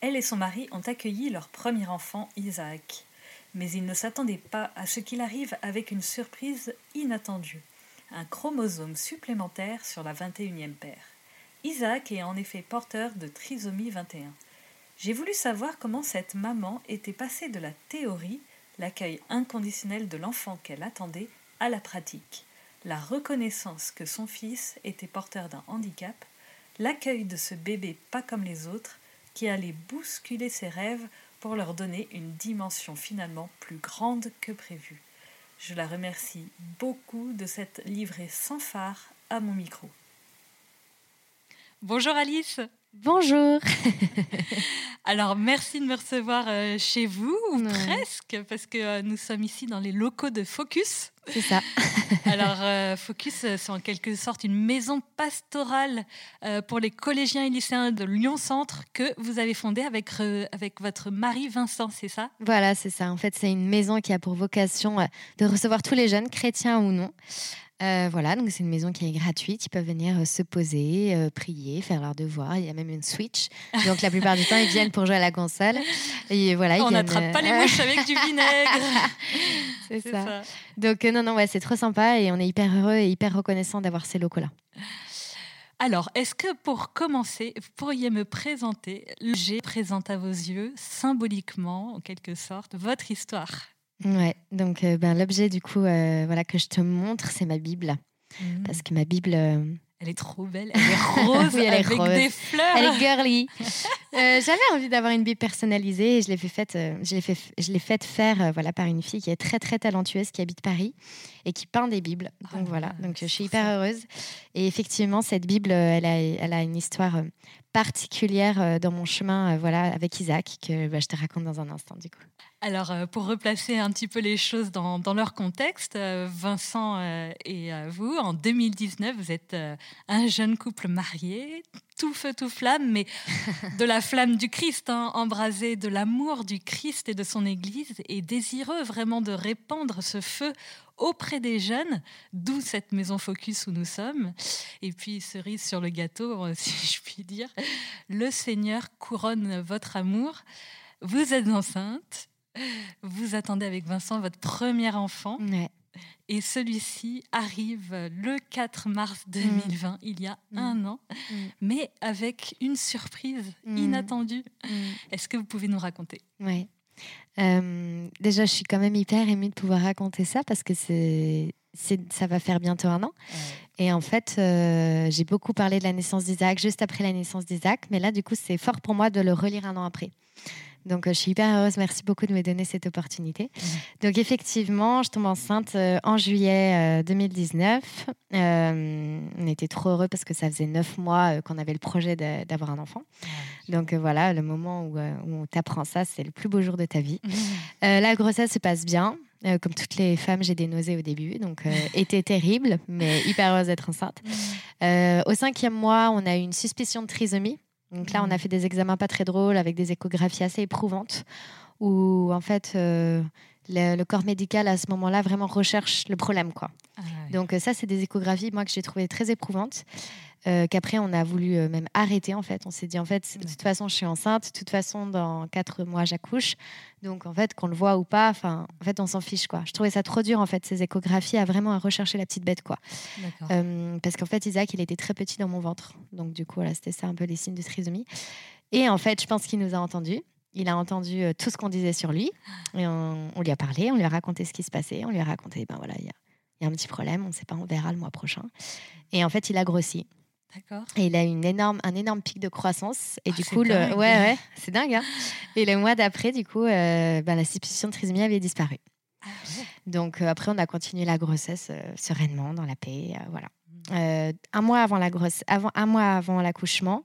elle et son mari ont accueilli leur premier enfant, Isaac. Mais ils ne s'attendaient pas à ce qu'il arrive avec une surprise inattendue un chromosome supplémentaire sur la 21e paire. Isaac est en effet porteur de trisomie 21. J'ai voulu savoir comment cette maman était passée de la théorie, l'accueil inconditionnel de l'enfant qu'elle attendait, à la pratique, la reconnaissance que son fils était porteur d'un handicap, l'accueil de ce bébé pas comme les autres, qui allait bousculer ses rêves pour leur donner une dimension finalement plus grande que prévu. Je la remercie beaucoup de cette livrée sans phare à mon micro. Bonjour Alice. Bonjour. Alors, merci de me recevoir euh, chez vous, ou presque, parce que euh, nous sommes ici dans les locaux de Focus. C'est ça. Alors, euh, Focus, c'est en quelque sorte une maison pastorale pour les collégiens et lycéens de Lyon Centre que vous avez fondée avec, avec votre mari Vincent, c'est ça? Voilà, c'est ça. En fait, c'est une maison qui a pour vocation de recevoir tous les jeunes, chrétiens ou non, euh, voilà, donc c'est une maison qui est gratuite. Ils peuvent venir euh, se poser, euh, prier, faire leurs devoirs. Il y a même une Switch. Donc la plupart du temps, ils viennent pour jouer à la console. Et voilà, On n'attrape pas les mouches avec du vinaigre. c'est ça. Donc non, non, ouais, c'est trop sympa et on est hyper heureux et hyper reconnaissant d'avoir ces locaux-là. Alors, est-ce que pour commencer, vous pourriez me présenter, j'ai présente à vos yeux, symboliquement, en quelque sorte, votre histoire? Ouais, donc euh, ben, l'objet du coup euh, voilà, que je te montre, c'est ma Bible. Mmh. Parce que ma Bible. Euh, elle est trop belle, elle est rose elle avec est des fleurs. Elle est girly. J'avais envie d'avoir une Bible personnalisée et je l'ai fait, faite, je l'ai fait, je l'ai faite faire voilà, par une fille qui est très très talentueuse, qui habite Paris et qui peint des Bibles. Donc ah, voilà, donc je suis hyper heureuse. Et effectivement, cette Bible, elle a, elle a une histoire particulière dans mon chemin voilà, avec Isaac que bah, je te raconte dans un instant du coup. Alors, euh, pour replacer un petit peu les choses dans, leur contexte, euh, Vincent euh, et vous, en 2019, vous êtes un jeune couple marié, tout feu, tout flamme, mais de la flamme du Christ, hein, embrasé de l'amour du Christ et de son Église, et désireux vraiment de répandre ce feu auprès des jeunes, d'où cette maison Focus où nous sommes. Et puis, cerise sur le gâteau, si je puis dire, le Seigneur couronne votre amour. Vous êtes enceinte vous attendez avec Vincent votre premier enfant. Et celui-ci arrive le 4 mars 2020, mm. il y a mm. un an, mm. mais avec une surprise inattendue. Est-ce que vous pouvez nous raconter? Oui. Euh, déjà, je suis quand même hyper émue de pouvoir raconter ça parce que c'est, ça va faire bientôt un an. Et en fait, euh, j'ai beaucoup parlé de la naissance d'Isaac juste après la naissance d'Isaac, mais là, du coup, c'est fort pour moi de le relire un an après. Donc, euh, je suis hyper heureuse. Merci beaucoup de me donner cette opportunité. Donc, effectivement, je tombe enceinte euh, en juillet 2019. Euh, on était trop heureux parce que ça faisait neuf mois qu'on avait le projet d'avoir un enfant. Donc, voilà, le moment où, on t'apprend ça, c'est le plus beau jour de ta vie. La grossesse se passe bien. comme toutes les femmes, j'ai des nausées au début, donc était terrible, mais hyper heureuse d'être enceinte. Au cinquième mois, on a eu une suspicion de trisomie. Donc là, on a mm. fait des examens pas très drôles avec des échographies assez éprouvantes où en fait euh, le, corps médical à ce moment-là vraiment recherche le problème quoi. Ah Donc euh, ça, c'est des échographies moi que j'ai trouvées très éprouvantes. Euh, qu'après on a voulu euh, même arrêter en fait. On s'est dit en fait de toute façon je suis enceinte, de toute façon dans quatre mois j'accouche, donc en fait qu'on le voit ou pas, enfin en fait on s'en fiche quoi. Je trouvais ça trop dur en fait ces échographies à vraiment à rechercher la petite bête quoi. Euh, parce qu'en fait Isaac il était très petit dans mon ventre, donc du coup voilà c'était ça un peu les signes de trisomie. Et en fait je pense qu'il nous a entendus il a entendu tout ce qu'on disait sur lui. Et on, on lui a parlé, on lui a raconté ce qui se passait. On lui a raconté, ben voilà, il y a, il y a un petit problème, on ne sait pas, on verra le mois prochain. Et en fait, il a grossi. Et il a eu une énorme, un énorme pic de croissance. Et Ah, du coup, le, ouais, ouais, c'est dingue. hein. et le mois d'après, du coup, euh, ben, la suspicion de trisomie avait disparu. Ah ouais. Donc euh, après, on a continué la grossesse euh, sereinement, dans la paix. voilà. Mm. Euh, un mois avant la grosse, avant un mois avant l'accouchement,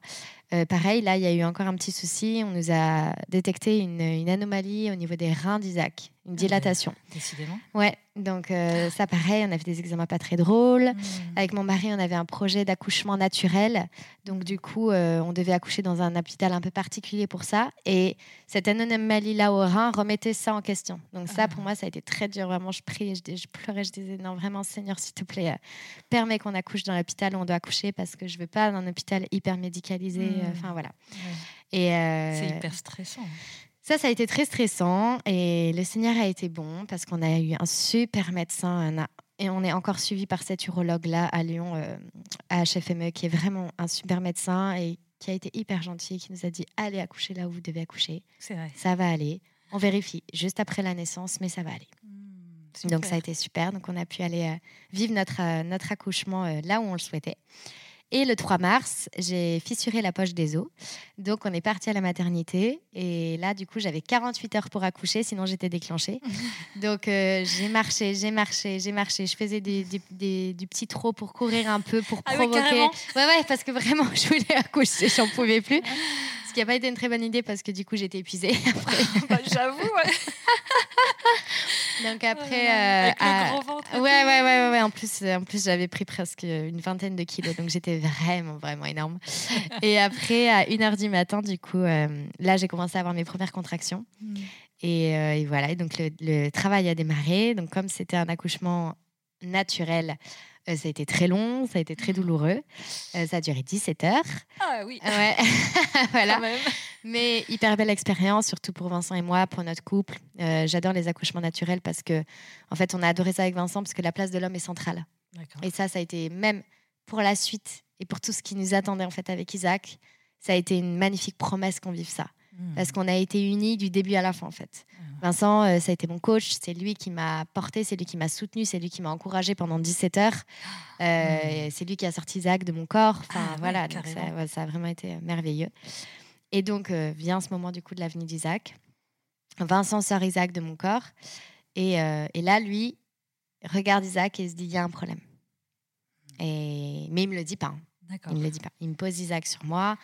pareil, là, il y a eu encore un petit souci. On nous a détecté une, une anomalie au niveau des reins d'Isaac, une Ah, dilatation. Décidément. Ouais, donc euh, ça, pareil, on a fait des examens pas très drôles. Mm. Avec mon mari, on avait un projet d'accouchement naturel. Donc, du coup, euh, on devait accoucher dans un hôpital un peu particulier pour ça. Et cette anomalie-là au rein remettait ça en question. Donc, ça, Ah. pour moi, ça a été très dur. Vraiment, je priais, je, pleurais, je disais non, vraiment, Seigneur, s'il te plaît, euh, permets qu'on accouche dans l'hôpital où on doit accoucher parce que je veux pas un hôpital hyper médicalisé. Mm. euh, Enfin, voilà. Ouais. Et C'est hyper stressant. Ça, ça a été très stressant et le Seigneur a été bon parce qu'on a eu un super médecin un et on est encore suivi par cet urologue-là à Lyon, euh, à HFME, qui est vraiment un super médecin et qui a été hyper gentil, qui nous a dit allez accoucher là où vous devez accoucher, C'est vrai. ça va aller. On vérifie juste après la naissance, mais ça va aller. Mm. Donc ça a été super. Donc on a pu aller euh, vivre notre, euh, notre accouchement là où on le souhaitait. Et le 3 mars, j'ai fissuré la poche des os. Donc on est parti à la maternité. Et là, du coup, j'avais 48 heures pour accoucher, sinon j'étais déclenchée. Donc euh, j'ai marché, j'ai marché, j'ai marché. Je faisais des, des- des- du petit trot pour courir un peu, pour Ah oui, provoquer. carrément. ouais, ouais, parce que vraiment, je voulais accoucher, j'en pouvais plus. Ce qui n'a pas été une très bonne idée parce que du coup, j'étais épuisée. Bah, J'avoue. Donc après, Oh Avec euh, le gros ventre. Ouais, ouais, ouais, ouais, ouais. En plus, en plus j'avais pris presque une vingtaine de kilos, donc j'étais vraiment, vraiment énorme. Et après, à 1h du matin, du coup, euh, là, j'ai commencé à avoir mes premières contractions. Mm. Et, euh, et voilà, et donc le, le travail a démarré. Donc, comme c'était un accouchement naturel, euh, ça a été très long, ça a été très douloureux. Euh, ça a duré 17 heures. Ah oui. Ouais, voilà. Mais hyper belle expérience, surtout pour Vincent et moi, pour notre couple. Euh, J'adore les accouchements naturels parce que, en fait, on a adoré ça avec Vincent parce que la place de l'homme est centrale. Et ça, ça a été même pour la suite et pour tout ce qui nous attendait en fait avec Isaac, ça a été une magnifique promesse qu'on vive ça. Mm. Parce qu'on a été unis du début à la fin en fait. Ah. Vincent, euh, ça a été mon coach, c'est lui qui m'a porté, c'est lui qui m'a soutenu, c'est lui qui m'a encouragé pendant 17 heures. Euh, et C'est lui qui a sorti Isaac de mon corps. Enfin Ah ouais, voilà, donc ça, carrément. ouais, ça a vraiment été euh, merveilleux. Et donc euh, vient ce moment du coup de l'avenue d'Isaac. Vincent sort Isaac de mon corps. Et, et là, lui, regarde Isaac et se dit, il y a un problème. Et... Mais il me le dit pas. hein. Il me le dit pas. Il me pose Isaac sur moi.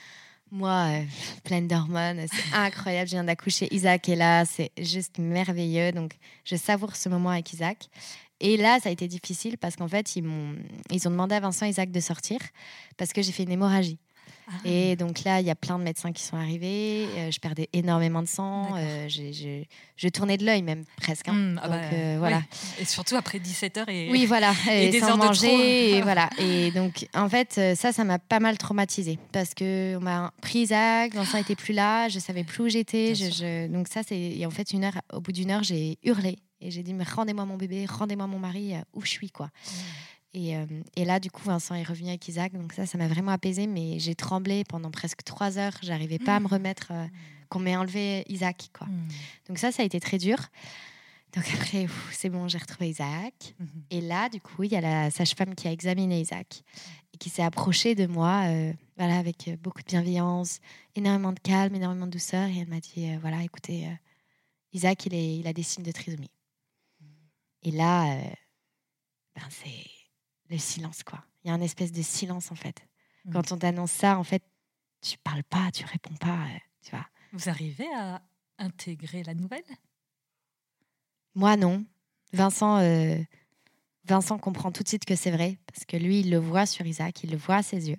Moi, euh, pleine d'hormones, c'est incroyable. Je viens d'accoucher. Isaac est là, c'est juste merveilleux. Donc, je savoure ce moment avec Isaac. Et là, ça a été difficile parce qu'en fait, ils, m'ont, ils ont demandé à Vincent et Isaac de sortir parce que j'ai fait une hémorragie. Ah. Et donc là, il y a plein de médecins qui sont arrivés. euh, je perdais énormément de sang. Euh, je tournais de l'œil même presque. hein. Mm, ah donc, bah, euh, voilà. Et surtout après 17 heures et. Oui, voilà, et, des sans heures de trop. et voilà. Et donc, en fait, ça, ça m'a pas mal traumatisée parce que on m'a pris Isaac, Vincent était plus là, je savais plus où j'étais. Je- je- Donc ça, c'est et en fait une heure. Au bout d'une heure, j'ai hurlé et j'ai dit mais rendez-moi mon bébé, rendez-moi mon mari, où je suis quoi. Et, euh, et là, du coup, Vincent est revenu avec Isaac, donc ça, ça m'a vraiment apaisée. Mais j'ai tremblé pendant presque trois heures. J'arrivais pas à me remettre euh, qu'on m'ait enlevé Isaac quoi. Mm. Donc ça, ça a été très dur. Donc après, c'est bon, j'ai retrouvé Isaac. Mhm. Et là, du coup, il y a la sage-femme qui a examiné Isaac et qui s'est approchée de moi, euh, voilà, avec beaucoup de bienveillance, énormément de calme, énormément de douceur. Et elle m'a dit, euh, voilà, écoutez, Isaac, il, est, il a des signes de trisomie. Et là, ben, c'est le silence, quoi. Il y a un espèce de silence, en fait. Mhm. Quand on t'annonce ça, en fait, tu parles pas, tu réponds pas, euh, tu vois. Vous arrivez à intégrer la nouvelle? Moi, non. Vincent, euh, Vincent comprend tout de suite que c'est vrai, parce que lui, il le voit sur Isaac, il le voit à ses yeux.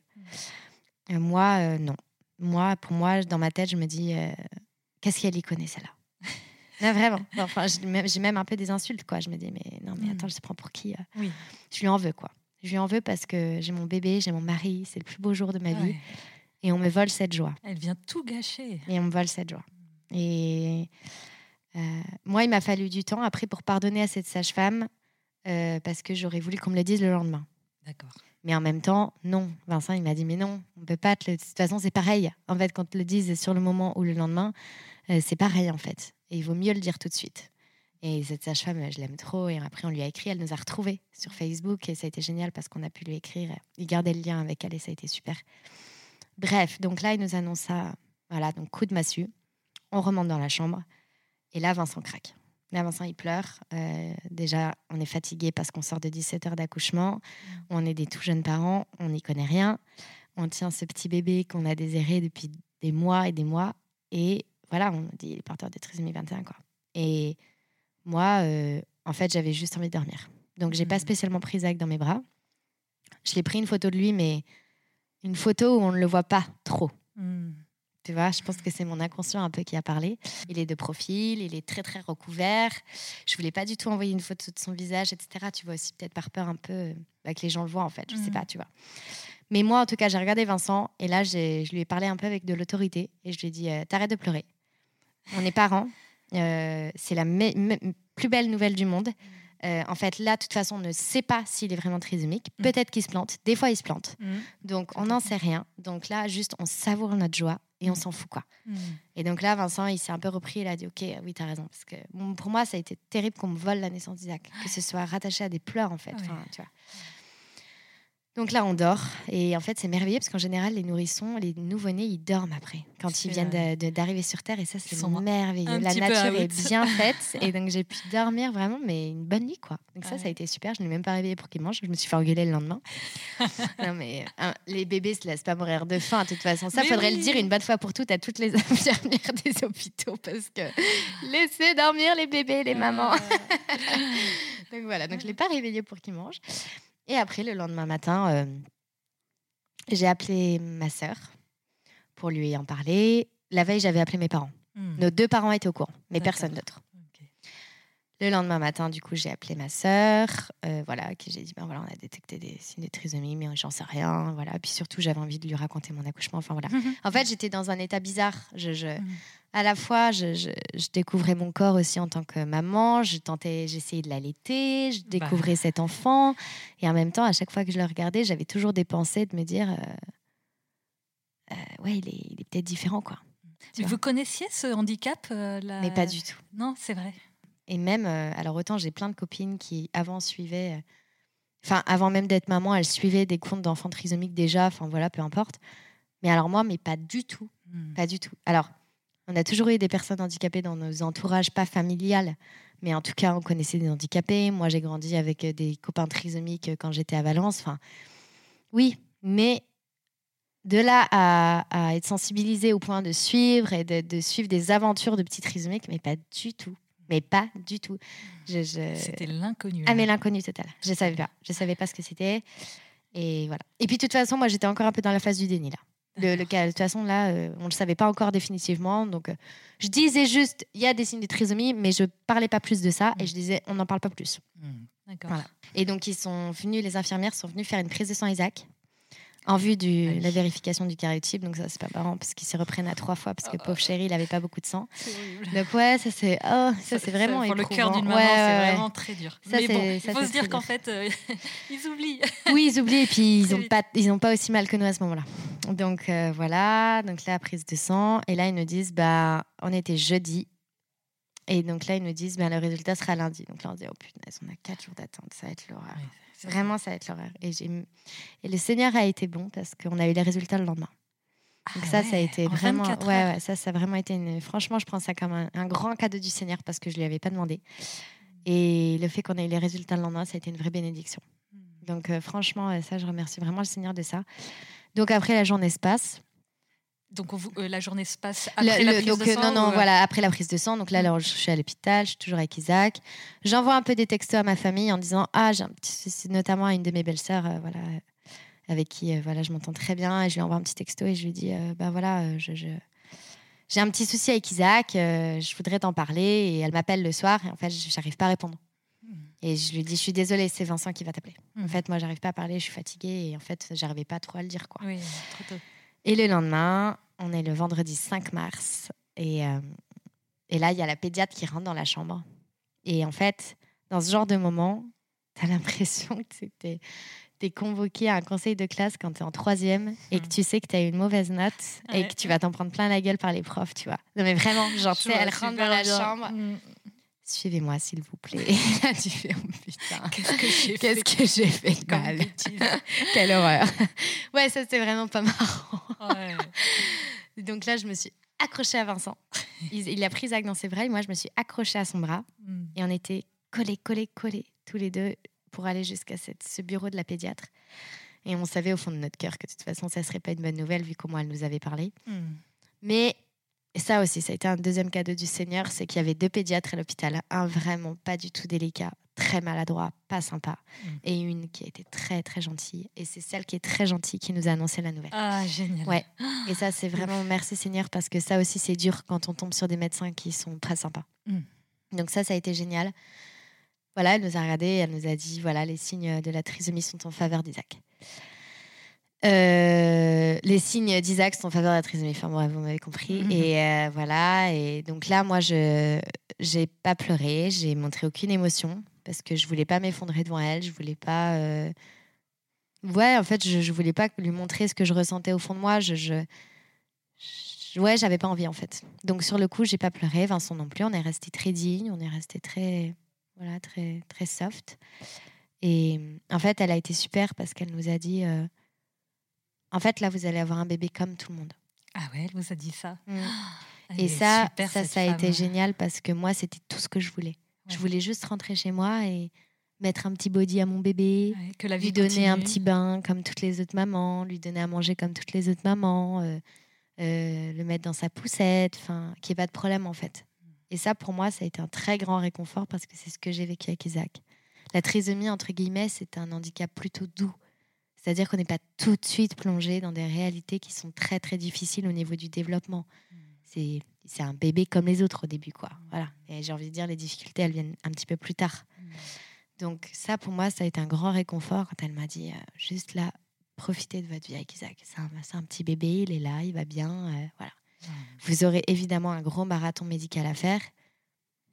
Euh, moi, euh, non. Moi, pour moi, dans ma tête, je me dis, qu'est-ce qu'elle y connaît, celle-là? Non, vraiment. Enfin, j'ai même, un peu des insultes, quoi. Je me dis, mais non, mais Mm. attends, je se prends pour qui euh? Oui. Je lui en veux, quoi. Je lui en veux parce que j'ai mon bébé, j'ai mon mari, c'est le plus beau jour de ma vie, et on me vole cette joie. Elle vient tout gâcher. Et on me vole cette joie. Et euh, moi, il m'a fallu du temps après pour pardonner à cette sage-femme euh, parce que j'aurais voulu qu'on me le dise le lendemain. D'accord. Mais en même temps, non. Vincent, il m'a dit, mais non, on peut pas te le... De toute façon, c'est pareil. En fait, quand te le disent sur le moment ou le lendemain, Euh, c'est pareil, en fait. Et il vaut mieux le dire tout de suite. Et cette sage-femme, je l'aime trop. Et après, on lui a écrit. Elle nous a retrouvés sur Facebook. Et ça a été génial parce qu'on a pu lui écrire. Il gardait le lien avec elle et ça a été super. Bref, donc là, il nous annonce ça. Voilà, donc coup de massue. On remonte dans la chambre. Et là, Vincent craque. Là, Vincent, il pleure. Euh, déjà, on est fatigué parce qu'on sort de 17 heures d'accouchement. Mmh. On est des tout jeunes parents. On n'y connaît rien. On tient ce petit bébé qu'on a désiré depuis des mois et des mois. Et voilà, on dit il est porteur de trisomie 21. Quoi. Et moi, euh, en fait, j'avais juste envie de dormir. Donc, j'ai pas mmh. spécialement pris Zach dans mes bras. Je l'ai pris une photo de lui, mais une photo où on ne le voit pas trop. Mmh. Tu vois, je pense que c'est mon inconscient un peu qui a parlé. Il est de profil, il est très très recouvert. Je voulais pas du tout envoyer une photo de son visage, etc. Tu vois aussi peut-être par peur un peu bah, que les gens le voient en fait. Je sais mmh. pas, tu vois. Mais moi, en tout cas, j'ai regardé Vincent et là, je lui ai parlé un peu avec de l'autorité et je lui ai dit euh, T'arrêtes de pleurer. On est parents. Euh, c'est la plus belle nouvelle du monde. Euh, en fait, là, de toute façon, on ne sait pas s'il est vraiment trisomique. Mm. Peut-être qu'il se plante. Des fois, il se plante. Mm. Donc, on n'en sait rien. Donc là, juste, on savoure notre joie et on mm. s'en fout, quoi. Et donc là, Vincent, il s'est un peu repris. Il a dit, OK, oui, tu as raison. Parce que pour moi, ça a été terrible qu'on me vole la naissance d'Isaac. Que ce soit rattaché à des pleurs, en fait. Enfin, tu vois. Donc là, on dort. Et en fait, c'est merveilleux parce qu'en général, les nourrissons, les nouveau-nés, ils dorment après, quand ils viennent d'arriver sur Terre. Et ça, c'est merveilleux. La nature est bien faite. et donc, j'ai pu dormir vraiment, mais une bonne nuit, quoi. Donc ça, ça a été super. Je n'ai même pas réveillé pour qu'ils mangent. Je me suis fait engueuler le lendemain. non, mais hein, les bébés se laissent pas mourir de faim, de toute façon. Ça, faudrait le dire une bonne fois pour toutes à toutes les infirmières des hôpitaux parce que laissez dormir les bébés, les mamans. donc voilà. Donc, je l'ai pas réveillé pour qu'ils mangent. Et après, le lendemain matin, euh, j'ai appelé ma sœur pour lui en parler. La veille, j'avais appelé mes parents. Hmm. Nos deux parents étaient au courant, mais personne d'autre. Le lendemain matin, du coup, j'ai appelé ma sœur, euh, voilà, qui j'ai dit, ben voilà, on a détecté des signes de trisomie, mais j'en sais rien, voilà. Puis surtout, j'avais envie de lui raconter mon accouchement, enfin voilà. en fait, j'étais dans un état bizarre. Je, je hmm. à la fois, je, je, découvrais mon corps aussi en tant que maman, je tentais, j'essayais de l'allaiter, je bah. découvrais cet enfant, et en même temps, à chaque fois que je le regardais, j'avais toujours des pensées de me dire, euh, euh, ouais, il est, il est peut-être différent, quoi. Vous connaissiez ce handicap Mais pas du tout. Non, c'est vrai. Et même, euh, alors autant j'ai plein de copines qui avant suivaient, euh, enfin avant même d'être maman, elles suivaient des comptes d'enfants trisomiques déjà, enfin voilà, peu importe. Mais alors moi, mais pas du tout, hmm. pas du tout. Alors, on a toujours eu des personnes handicapées dans nos entourages, pas familiales, mais en tout cas, on connaissait des handicapés. Moi, j'ai grandi avec euh, des copains trisomiques quand j'étais à Valence. Enfin, oui, mais de là à, être sensibilisé au point de suivre et de, de, suivre des aventures de petits trisomiques, mais pas du tout mais pas du tout. Je, C'était l'inconnu. Ah, mais l'inconnu total. Je savais pas. Je savais pas ce que c'était. Et voilà. Et puis, de toute façon, moi, j'étais encore un peu dans la phase du déni, là. Le, le de toute façon, là, euh, on ne le savait pas encore définitivement. Donc, euh, je disais juste, il y a des signes de trisomie, mais je parlais pas plus de ça. Et je disais, on n'en parle pas plus. Hmm. D'accord. Et donc, ils sont venus, les infirmières sont venues faire une prise de sang Isaac en vue de la vérification du karyotype. Donc ça, c'est pas marrant parce qu'ils se reprennent à trois fois parce que oh. pauvre chéri, il avait pas beaucoup de sang. Donc ouais, ça c'est oh, ça, c'est vraiment pour le cœur d'une maman, c'est vraiment très dur. Ça, Mais bon, il faut se dire qu'en fait, euh, ils oublient. Oui, ils oublient et puis ils ont pas ils ont pas aussi mal que nous à ce moment-là. Donc euh, voilà, donc là prise de sang et là ils nous disent bah on était jeudi et donc là ils nous disent bah, le résultat sera lundi. Donc là on dit oh putain, on a quatre jours d'attente, ça va être l'horreur. Vraiment, ça va être l'horreur. Et, et le Seigneur a été bon parce qu'on a eu les résultats le lendemain. Donc ah ça, ça a été vraiment, ouais, ouais, ça, ça a vraiment été une. Franchement, je prends ça comme un, grand cadeau du Seigneur parce que je lui avais pas demandé. Et le fait qu'on ait eu les résultats le lendemain, ça a été une vraie bénédiction. Hmm. Donc euh, franchement, ça, je remercie vraiment le Seigneur de ça. Donc après, la journée se passe. Donc euh, la journée se passe après la prise donc, de sang Non, non, euh, voilà, après la prise de sang. Donc là, alors, je suis à l'hôpital, je suis toujours avec Isaac. J'envoie un peu des textos à ma famille en disant Ah, j'ai un petit notamment à une de mes belles-sœurs, euh, voilà, avec qui voilà, je m'entends très bien. Et je lui envoie un petit texto et je lui dis Bah voilà, je, j'ai un petit souci avec Isaac, je voudrais t'en parler. Et elle m'appelle le soir et en fait, j'arrive pas à répondre. Hmm. Et je lui dis, je suis désolée, c'est Vincent qui va t'appeler. En hmm. fait, moi, j'arrive pas à parler, je suis fatiguée et en fait, j'arrivais pas trop à le dire. Quoi. Oui, trop tôt. Et le lendemain, on est le vendredi 5 mars. Et, euh, et là, il y a la pédiatre qui rentre dans la chambre. Et en fait, dans ce genre de moment, tu as l'impression que es convoqué à un conseil de classe quand tu es en troisième et que hmm. tu sais que tu as une mauvaise note et que tu vas t'en prendre plein la gueule par les profs, tu vois. Non, mais vraiment, genre, tu sais, elle rentre dans la chambre. Hmm. Suivez-moi, s'il vous plaît. tu fais, oh, putain. Qu'est-ce que j'ai fait, que fait de mal? Quelle horreur. ouais, ça, c'était vraiment pas marrant. Donc là, je me suis accrochée à Vincent. Il, a pris Zach dans ses bras et moi, je me suis accrochée à son bras. Hmm. Et on était collés, collés, collés, tous les deux, pour aller jusqu'à ce bureau de la pédiatre. Et on savait au fond de notre cœur que de toute façon, ça ne serait pas une bonne nouvelle vu comment elle nous avait parlé. Hmm. Mais ça aussi, ça a été un deuxième cadeau du Seigneur, c'est qu'il y avait deux pédiatres à l'hôpital. Un vraiment pas du tout délicat, très maladroit, pas sympa. Hmm. Et une qui a été très, très gentille. Et c'est celle qui est très gentille qui nous a annoncé la nouvelle. Ah, génial. Ouais. Et ça, c'est vraiment merci Seigneur parce que ça aussi, c'est dur quand on tombe sur des médecins qui sont très sympas. Hmm. Donc ça, ça a été génial. Voilà, elle nous a regardé, elle nous a dit voilà, les signes de la trisomie sont en faveur d'Isaac. Euh, les signes d'Isaac sont en faveur de la trisomie. Vous m'avez compris. Mhm. Et euh, voilà. Et donc là, moi, je n'ai pas pleuré. J'ai montré aucune émotion parce que je voulais pas m'effondrer devant elle. Je voulais pas. Euh, ouais, en fait, je, je voulais pas lui montrer ce que je ressentais au fond de moi. Je, je... ouais, j'avais pas envie en fait. Donc sur le coup, j'ai pas pleuré. Vincent non plus. On est resté très digne. On est resté très voilà, très, très soft. Et en fait, elle a été super parce qu'elle nous a dit euh, En fait, là, vous allez avoir un bébé comme tout le monde. Ah ouais, elle vous a dit ça. Mm. Et ça, ça, ça a été génial parce que moi, c'était tout ce que je voulais. Je voulais juste rentrer chez moi et mettre un petit body à mon bébé, que la vie lui donner un petit bain comme toutes les autres mamans, lui donner à manger comme toutes les autres mamans, euh, euh, le mettre dans sa poussette, enfin, qu'il n'y ait pas de problème en fait. Et ça, pour moi, ça a été un très grand réconfort parce que c'est ce que j'ai vécu avec Isaac. La trisomie, entre guillemets, c'est un handicap plutôt doux. C'est-à-dire qu'on n'est pas tout de suite plongé dans des réalités qui sont très, très difficiles au niveau du développement. C'est, c'est un bébé comme les autres au début, quoi. Voilà. Et j'ai envie de dire, les difficultés, elles viennent un petit peu plus tard. Donc ça, pour moi, ça a été un grand réconfort quand elle m'a dit, euh, juste là, profitez de votre vie avec Isaac. C'est un, c'est un petit bébé, il est là, il va bien. Euh, voilà. Vous aurez évidemment un gros marathon médical à faire,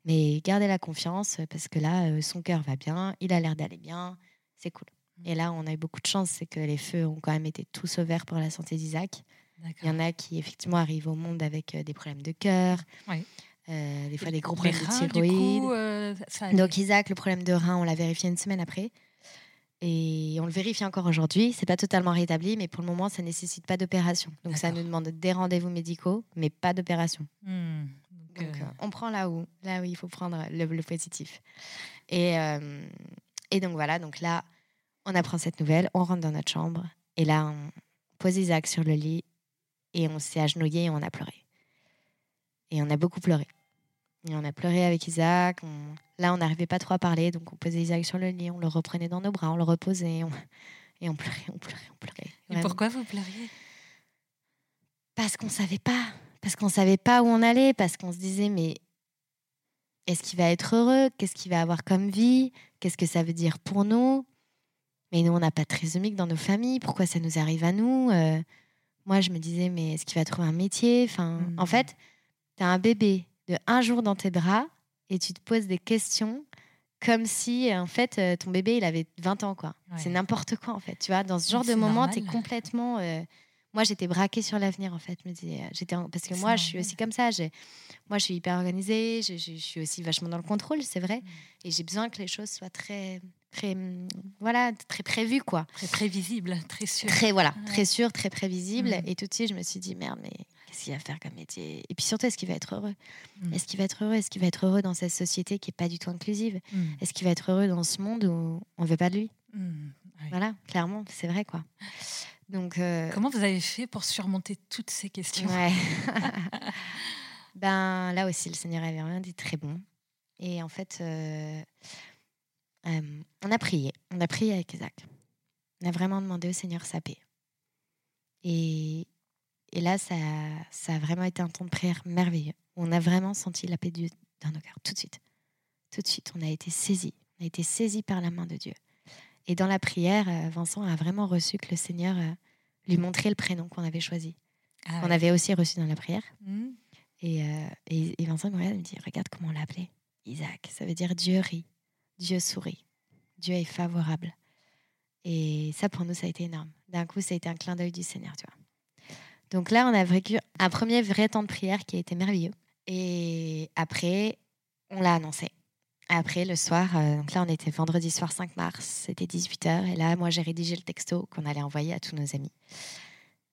mais gardez la confiance parce que là, euh, son cœur va bien, il a l'air d'aller bien, c'est cool. Et là, on a eu beaucoup de chance, c'est que les feux ont quand même été tous au vert pour la santé d'Isaac. Il y en a qui effectivement arrivent au monde avec euh, des problèmes de cœur, euh, des fois des gros problèmes de thyroïde. Donc Isaac, le problème de rein, on l'a vérifié une semaine après. Et on le vérifie encore aujourd'hui. C'est pas totalement rétabli, mais pour le moment, ça nécessite pas d'opération. Donc ça nous demande des rendez-vous médicaux, mais pas d'opération. Hmm. Donc, euh, euh, on prend là où, là où il faut prendre le, positif. Et, euh, et donc voilà, donc là, on apprend cette nouvelle, on rentre dans notre chambre, et là, on pose Isaac sur le lit, et on s'est agenouillé et on a pleuré. Et on a beaucoup pleuré. Et on a pleuré avec Isaac. Là, on n'arrivait pas trop à parler, donc on posait Isaac sur le lit, on le reprenait dans nos bras, on le reposait, et on pleurait, on pleurait, on pleurait. Et pourquoi vous pleuriez? Parce qu'on savait pas, parce qu'on savait pas où on allait, parce qu'on se disait mais est-ce qu'il va être heureux? Qu'est-ce qu'il va avoir comme vie? Qu'est-ce que ça veut dire pour nous? Mais nous, on n'a pas de trisomique dans nos familles. Pourquoi ça nous arrive à nous euh, Moi, je me disais, mais est-ce qu'il va trouver un métier? Enfin, En mmh. fait, tu as un bébé de un jour dans tes bras et tu te poses des questions comme si en fait euh, ton bébé il avait 20 ans quoi. C'est n'importe quoi en fait, tu vois, dans ce genre de moment tu es complètement euh, moi j'étais braquée sur l'avenir en fait, j'étais parce que moi je suis aussi comme ça, moi je suis hyper organisée, je, suis aussi vachement dans le contrôle, c'est vrai. Mm. et j'ai besoin que les choses soient très très mm, voilà, très prévues quoi. Très prévisible, très sûr. Très voilà, très sûr, très prévisible mm. et tout de suite je me suis dit merde mais qu'est-ce qu'il va faire comme métier? Et puis surtout, est-ce qu'il va être heureux? Mm. Est-ce qu'il va être heureux? Est-ce qu'il va être heureux dans cette société qui est pas du tout inclusive? Mm. Est-ce qu'il va être heureux dans ce monde où on veut pas de lui? Voilà, clairement, c'est vrai quoi. Donc, euh, comment vous avez fait pour surmonter toutes ces questions? Ben là aussi, le Seigneur avait rien dit très bon. Et en fait, euh, euh, on a prié. On a prié avec Isaac. On a vraiment demandé au Seigneur sa paix. Et, et là, ça, ça a vraiment été un temps de prière merveilleux. On a vraiment senti la paix de Dieu dans nos cœurs, tout de suite. Tout de suite, on a été saisis. On a été saisis par la main de Dieu. Et dans la prière, euh, Vincent a vraiment reçu que le Seigneur euh, lui montrait le prénom qu'on avait choisi. Ah on avait aussi reçu dans la prière. Mmh. Euh, et, et, Vincent me regarde et me dit Regarde comment on l'appelait. Isaac. Ça veut dire Dieu rit, Dieu sourit, Dieu est favorable. Et ça, pour nous, ça a été énorme. D'un coup, ça a été un clin d'œil du Seigneur, tu vois. Donc là, on a vécu un premier vrai temps de prière qui a été merveilleux. Et après, on l'a annoncé. Après, le soir, euh, donc là, on était vendredi soir 5 mars, c'était 18h. Et là, moi, j'ai rédigé le texto qu'on allait envoyer à tous nos amis.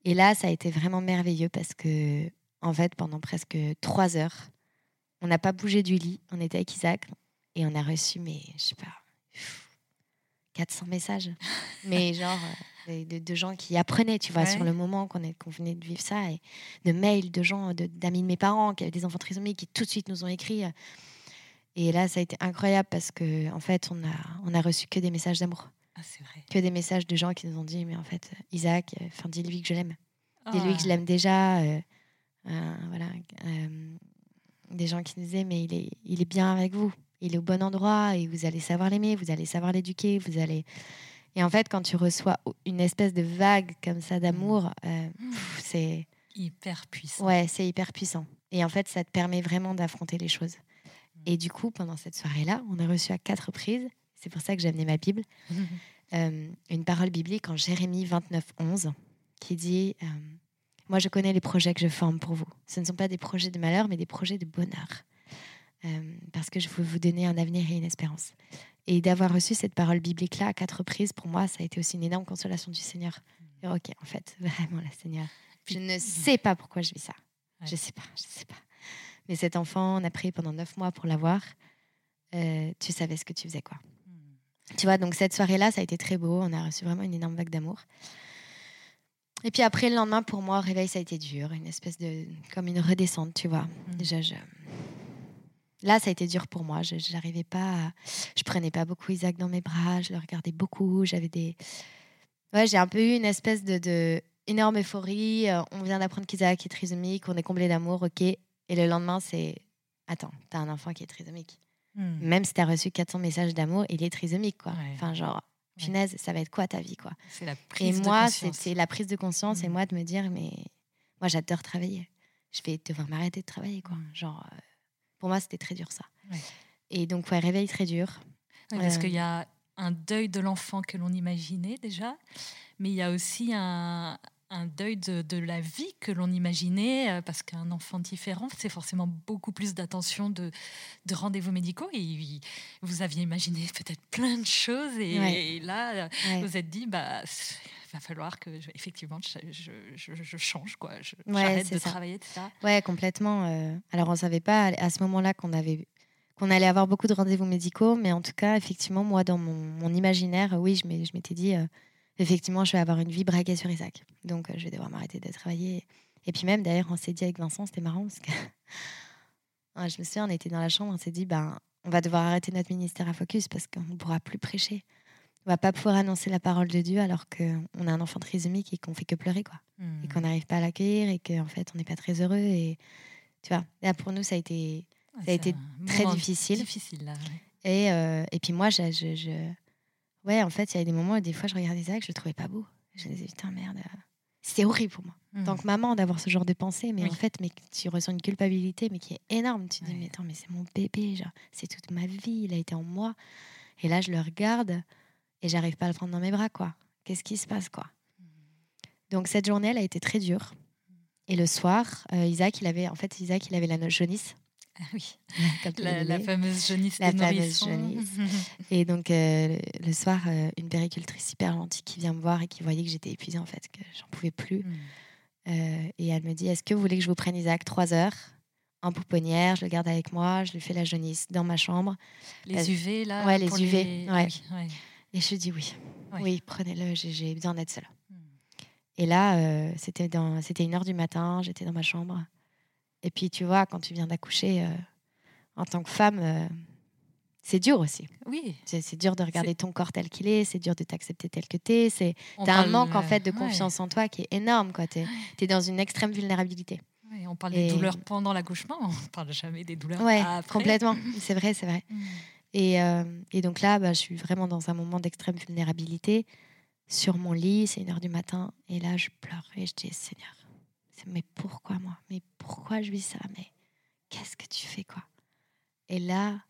Et là, ça a été vraiment merveilleux parce que, en fait, pendant presque trois heures, on n'a pas bougé du lit. On était avec Isaac et on a reçu, mais je sais pas, 400 messages. mais genre, euh, de, gens qui apprenaient, tu vois, sur le moment qu'on venait de vivre ça. Et de mails de gens, d'amis de, mes parents qui avaient des enfants trisomiques qui tout de suite nous ont écrit. Et là, ça a été incroyable parce que, en fait, on a, on a reçu que des messages d'amour. Ah, vrai. Que des messages de gens qui nous ont dit, mais en fait, Isaac, euh, enfin, dis-lui que je l'aime. Dis-lui que je ah. l'aime déjà. Euh, voilà des gens qui nous disaient mais il est, il est bien avec vous, il est au bon endroit et vous allez savoir l'aimer, vous allez savoir l'éduquer, vous allez. Et en fait, quand tu reçois une espèce de vague comme ça d'amour, mmh. euh, mmh. c'est hyper puissant. Ouais, c'est hyper puissant. Et en fait, ça te permet vraiment d'affronter les choses. Mmh. Et du coup, pendant cette soirée-là, on a reçu à quatre reprises, c'est pour ça que j'ai amené ma Bible, euh, une parole biblique en Jérémie 29, 11, qui dit euh, moi, je connais les projets que je forme pour vous. Ce ne sont pas des projets de malheur, mais des projets de bonheur. Euh, parce que je veux vous donner un avenir et une espérance. Et d'avoir reçu cette parole biblique-là à quatre reprises, pour moi, ça a été aussi une énorme consolation du Seigneur. ok, en fait, vraiment, la Seigneur, je ne sais pas pourquoi je vis ça. Je sais pas, je sais pas. Mais cet enfant, on a prié pendant neuf mois pour l'avoir. Euh, tu savais ce que tu faisais, quoi. Hmm. Tu vois, donc cette soirée-là, ça a été très beau. On a reçu vraiment une énorme vague d'amour. Et puis après, le lendemain, pour moi, réveil, ça a été dur, une espèce de. comme une redescente, tu vois. Mm. Déjà, je... Là, ça a été dur pour moi. Je n'arrivais pas. Je prenais pas beaucoup Isaac dans mes bras, je le regardais beaucoup. J'avais des. Ouais, j'ai un peu eu une espèce de, de énorme euphorie. Euh, on vient d'apprendre qu'Isaac est trisomique, on est comblé d'amour, ok. Et le lendemain, c'est. Attends, t'as un enfant qui est trisomique. Mm. Même si t'as reçu 400 messages d'amour, il est trisomique, quoi. Enfin, genre, Punaise, ça va être quoi ta vie quoi? C'est la prise Et moi, c'était la prise de conscience et mmh. moi de me dire mais moi j'adore travailler. Je vais devoir m'arrêter de travailler quoi. Mmh. Genre euh, pour moi c'était très dur ça. Et donc ouais, réveil très dur. parce qu'il y euh, a un deuil de l'enfant que l'on imaginait déjà, mais il y a aussi un, un deuil de, la vie que l'on imaginait, euh, parce qu'un enfant différent, c'est forcément beaucoup plus d'attention de, de rendez-vous médicaux. Et vous aviez imaginé peut-être plein de choses, et, là, vous vous êtes dit, bah, va falloir que effectivement je, je, change quoi j'arrête de travailler etc ouais complètement euh. alors on savait pas à ce moment-là qu'on avait qu'on allait avoir beaucoup de rendez-vous médicaux mais en tout cas effectivement moi dans mon, imaginaire oui je m'étais dit euh, effectivement, je vais avoir une vie braquée sur Isaac. Donc, euh, je vais devoir m'arrêter de travailler. Et puis même, d'ailleurs, on s'est dit avec Vincent, c'était marrant parce que je me souviens, on était dans la chambre, on s'est dit, ben, on va devoir arrêter notre ministère à Focus parce qu'on ne pourra plus prêcher. On va pas pouvoir annoncer la parole de Dieu alors qu'on a un enfant trisomique et qu'on fait que pleurer, quoi. Et hmm. qu'on n'arrive pas à l'accueillir et qu'en fait, on n'est pas très heureux. Et tu vois, là, pour nous, ça a été, ça a été très difficile. difficile là, et, euh, et puis moi, je, je Ouais, en fait, il y a des moments où des fois je regardais ça et je le trouvais pas beau. Je me disais, putain, merde. Euh, c'était horrible pour moi. Mmh. Tant que maman, d'avoir ce genre de pensée, mais en fait, mais tu ressens une culpabilité, mais qui est énorme. Tu te dis, mais attends, mais c'est mon bébé, genre, c'est toute ma vie, il a été en moi. Et là, je le regarde et j'arrive pas à le prendre dans mes bras, quoi. Qu'est-ce qui se passe, quoi? Donc, cette journée, elle a été très dure. Et le soir, euh, Isaac, il avait, en fait, Isaac, il avait la jaunisse. Ah oui, la, fameuse jaunisse La fameuse jaunisse. et donc, euh, le soir, euh, une péricultrice hyper gentille qui vient me voir et qui voyait que j'étais épuisée, en fait, que j'en pouvais plus. Hmm. Et elle me dit Est-ce que vous voulez que je vous prenne Isaac trois heures en pouponnière? Je le garde avec moi, je lui fais la jaunisse dans ma chambre. Les UV, là Ouais, les UV. Ouais. Et je dis Oui, oui, prenez-le, j'ai besoin d'être seule. Hmm. Et là, c'était une heure du matin, j'étais dans ma chambre. Et puis, tu vois, quand tu viens d'accoucher, euh, en tant que femme, euh, c'est dur aussi. Oui. C'est dur de regarder ton corps tel qu'il est, c'est dur de t'accepter tel que tu es. Tu as un manque en fait de confiance en toi qui est énorme. Tu es, es, dans une extrême vulnérabilité. on parle des douleurs pendant l'accouchement, on parle jamais des douleurs ouais, après. complètement. C'est vrai, c'est vrai. Mm. Et, euh, et, donc là, bah, je suis vraiment dans un moment d'extrême vulnérabilité. Sur mon lit, c'est une heure du matin. Et là, je pleure et je dis Seigneur, mais pourquoi moi? Mais pourquoi je vis ça? Mais qu'est-ce que tu fais quoi? Et là,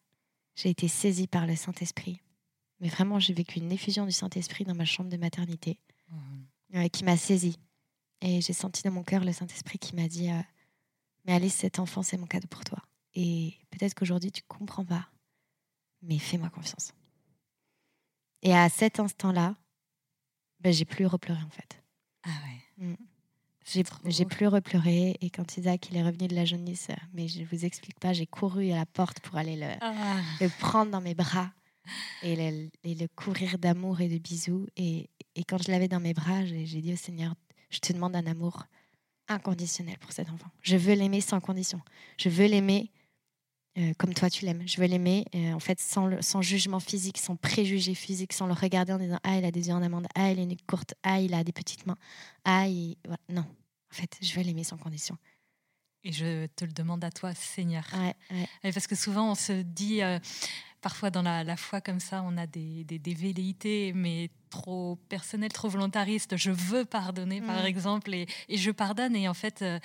j'ai été saisie par le Saint-Esprit. Mais vraiment, j'ai vécu une effusion du Saint-Esprit dans ma chambre de maternité Mhm. qui m'a saisie. Et j'ai senti dans mon cœur le Saint-Esprit qui m'a dit euh, Mais Alice, cet enfant, c'est mon cadeau pour toi. Et peut-être qu'aujourd'hui, tu comprends pas, mais fais-moi confiance. Et à cet instant-là, ben, j'ai plus repleuré en fait. Ah ouais. Mm. J'ai j'ai plus repleuré. Et quand Isaac il est revenu de la jaunisse, mais je vous explique pas, j'ai couru à la porte pour aller le, Ah. le prendre dans mes bras et le, et le courir d'amour et de bisous. Et, et quand je l'avais dans mes bras, j'ai j'ai dit au Seigneur, je te demande un amour inconditionnel pour cet enfant. Je veux l'aimer sans condition. Je veux l'aimer euh, comme toi tu l'aimes. Je veux l'aimer euh, en fait sans, le- sans jugement physique, sans préjugé physique, sans le regarder en disant ah il a des yeux en amande, ah il a une nuque courte, ah il a des petites mains, ah il... voilà. non. En fait, je veux l'aimer sans condition. Et je te le demande à toi, Seigneur. Ouais, Parce que souvent, on se dit, euh, parfois dans la, la foi comme ça, on a des, des, des velléités, mais trop personnelles, trop volontaristes. Je veux pardonner, par Mm. exemple, et, et je pardonne. Et en fait, euh,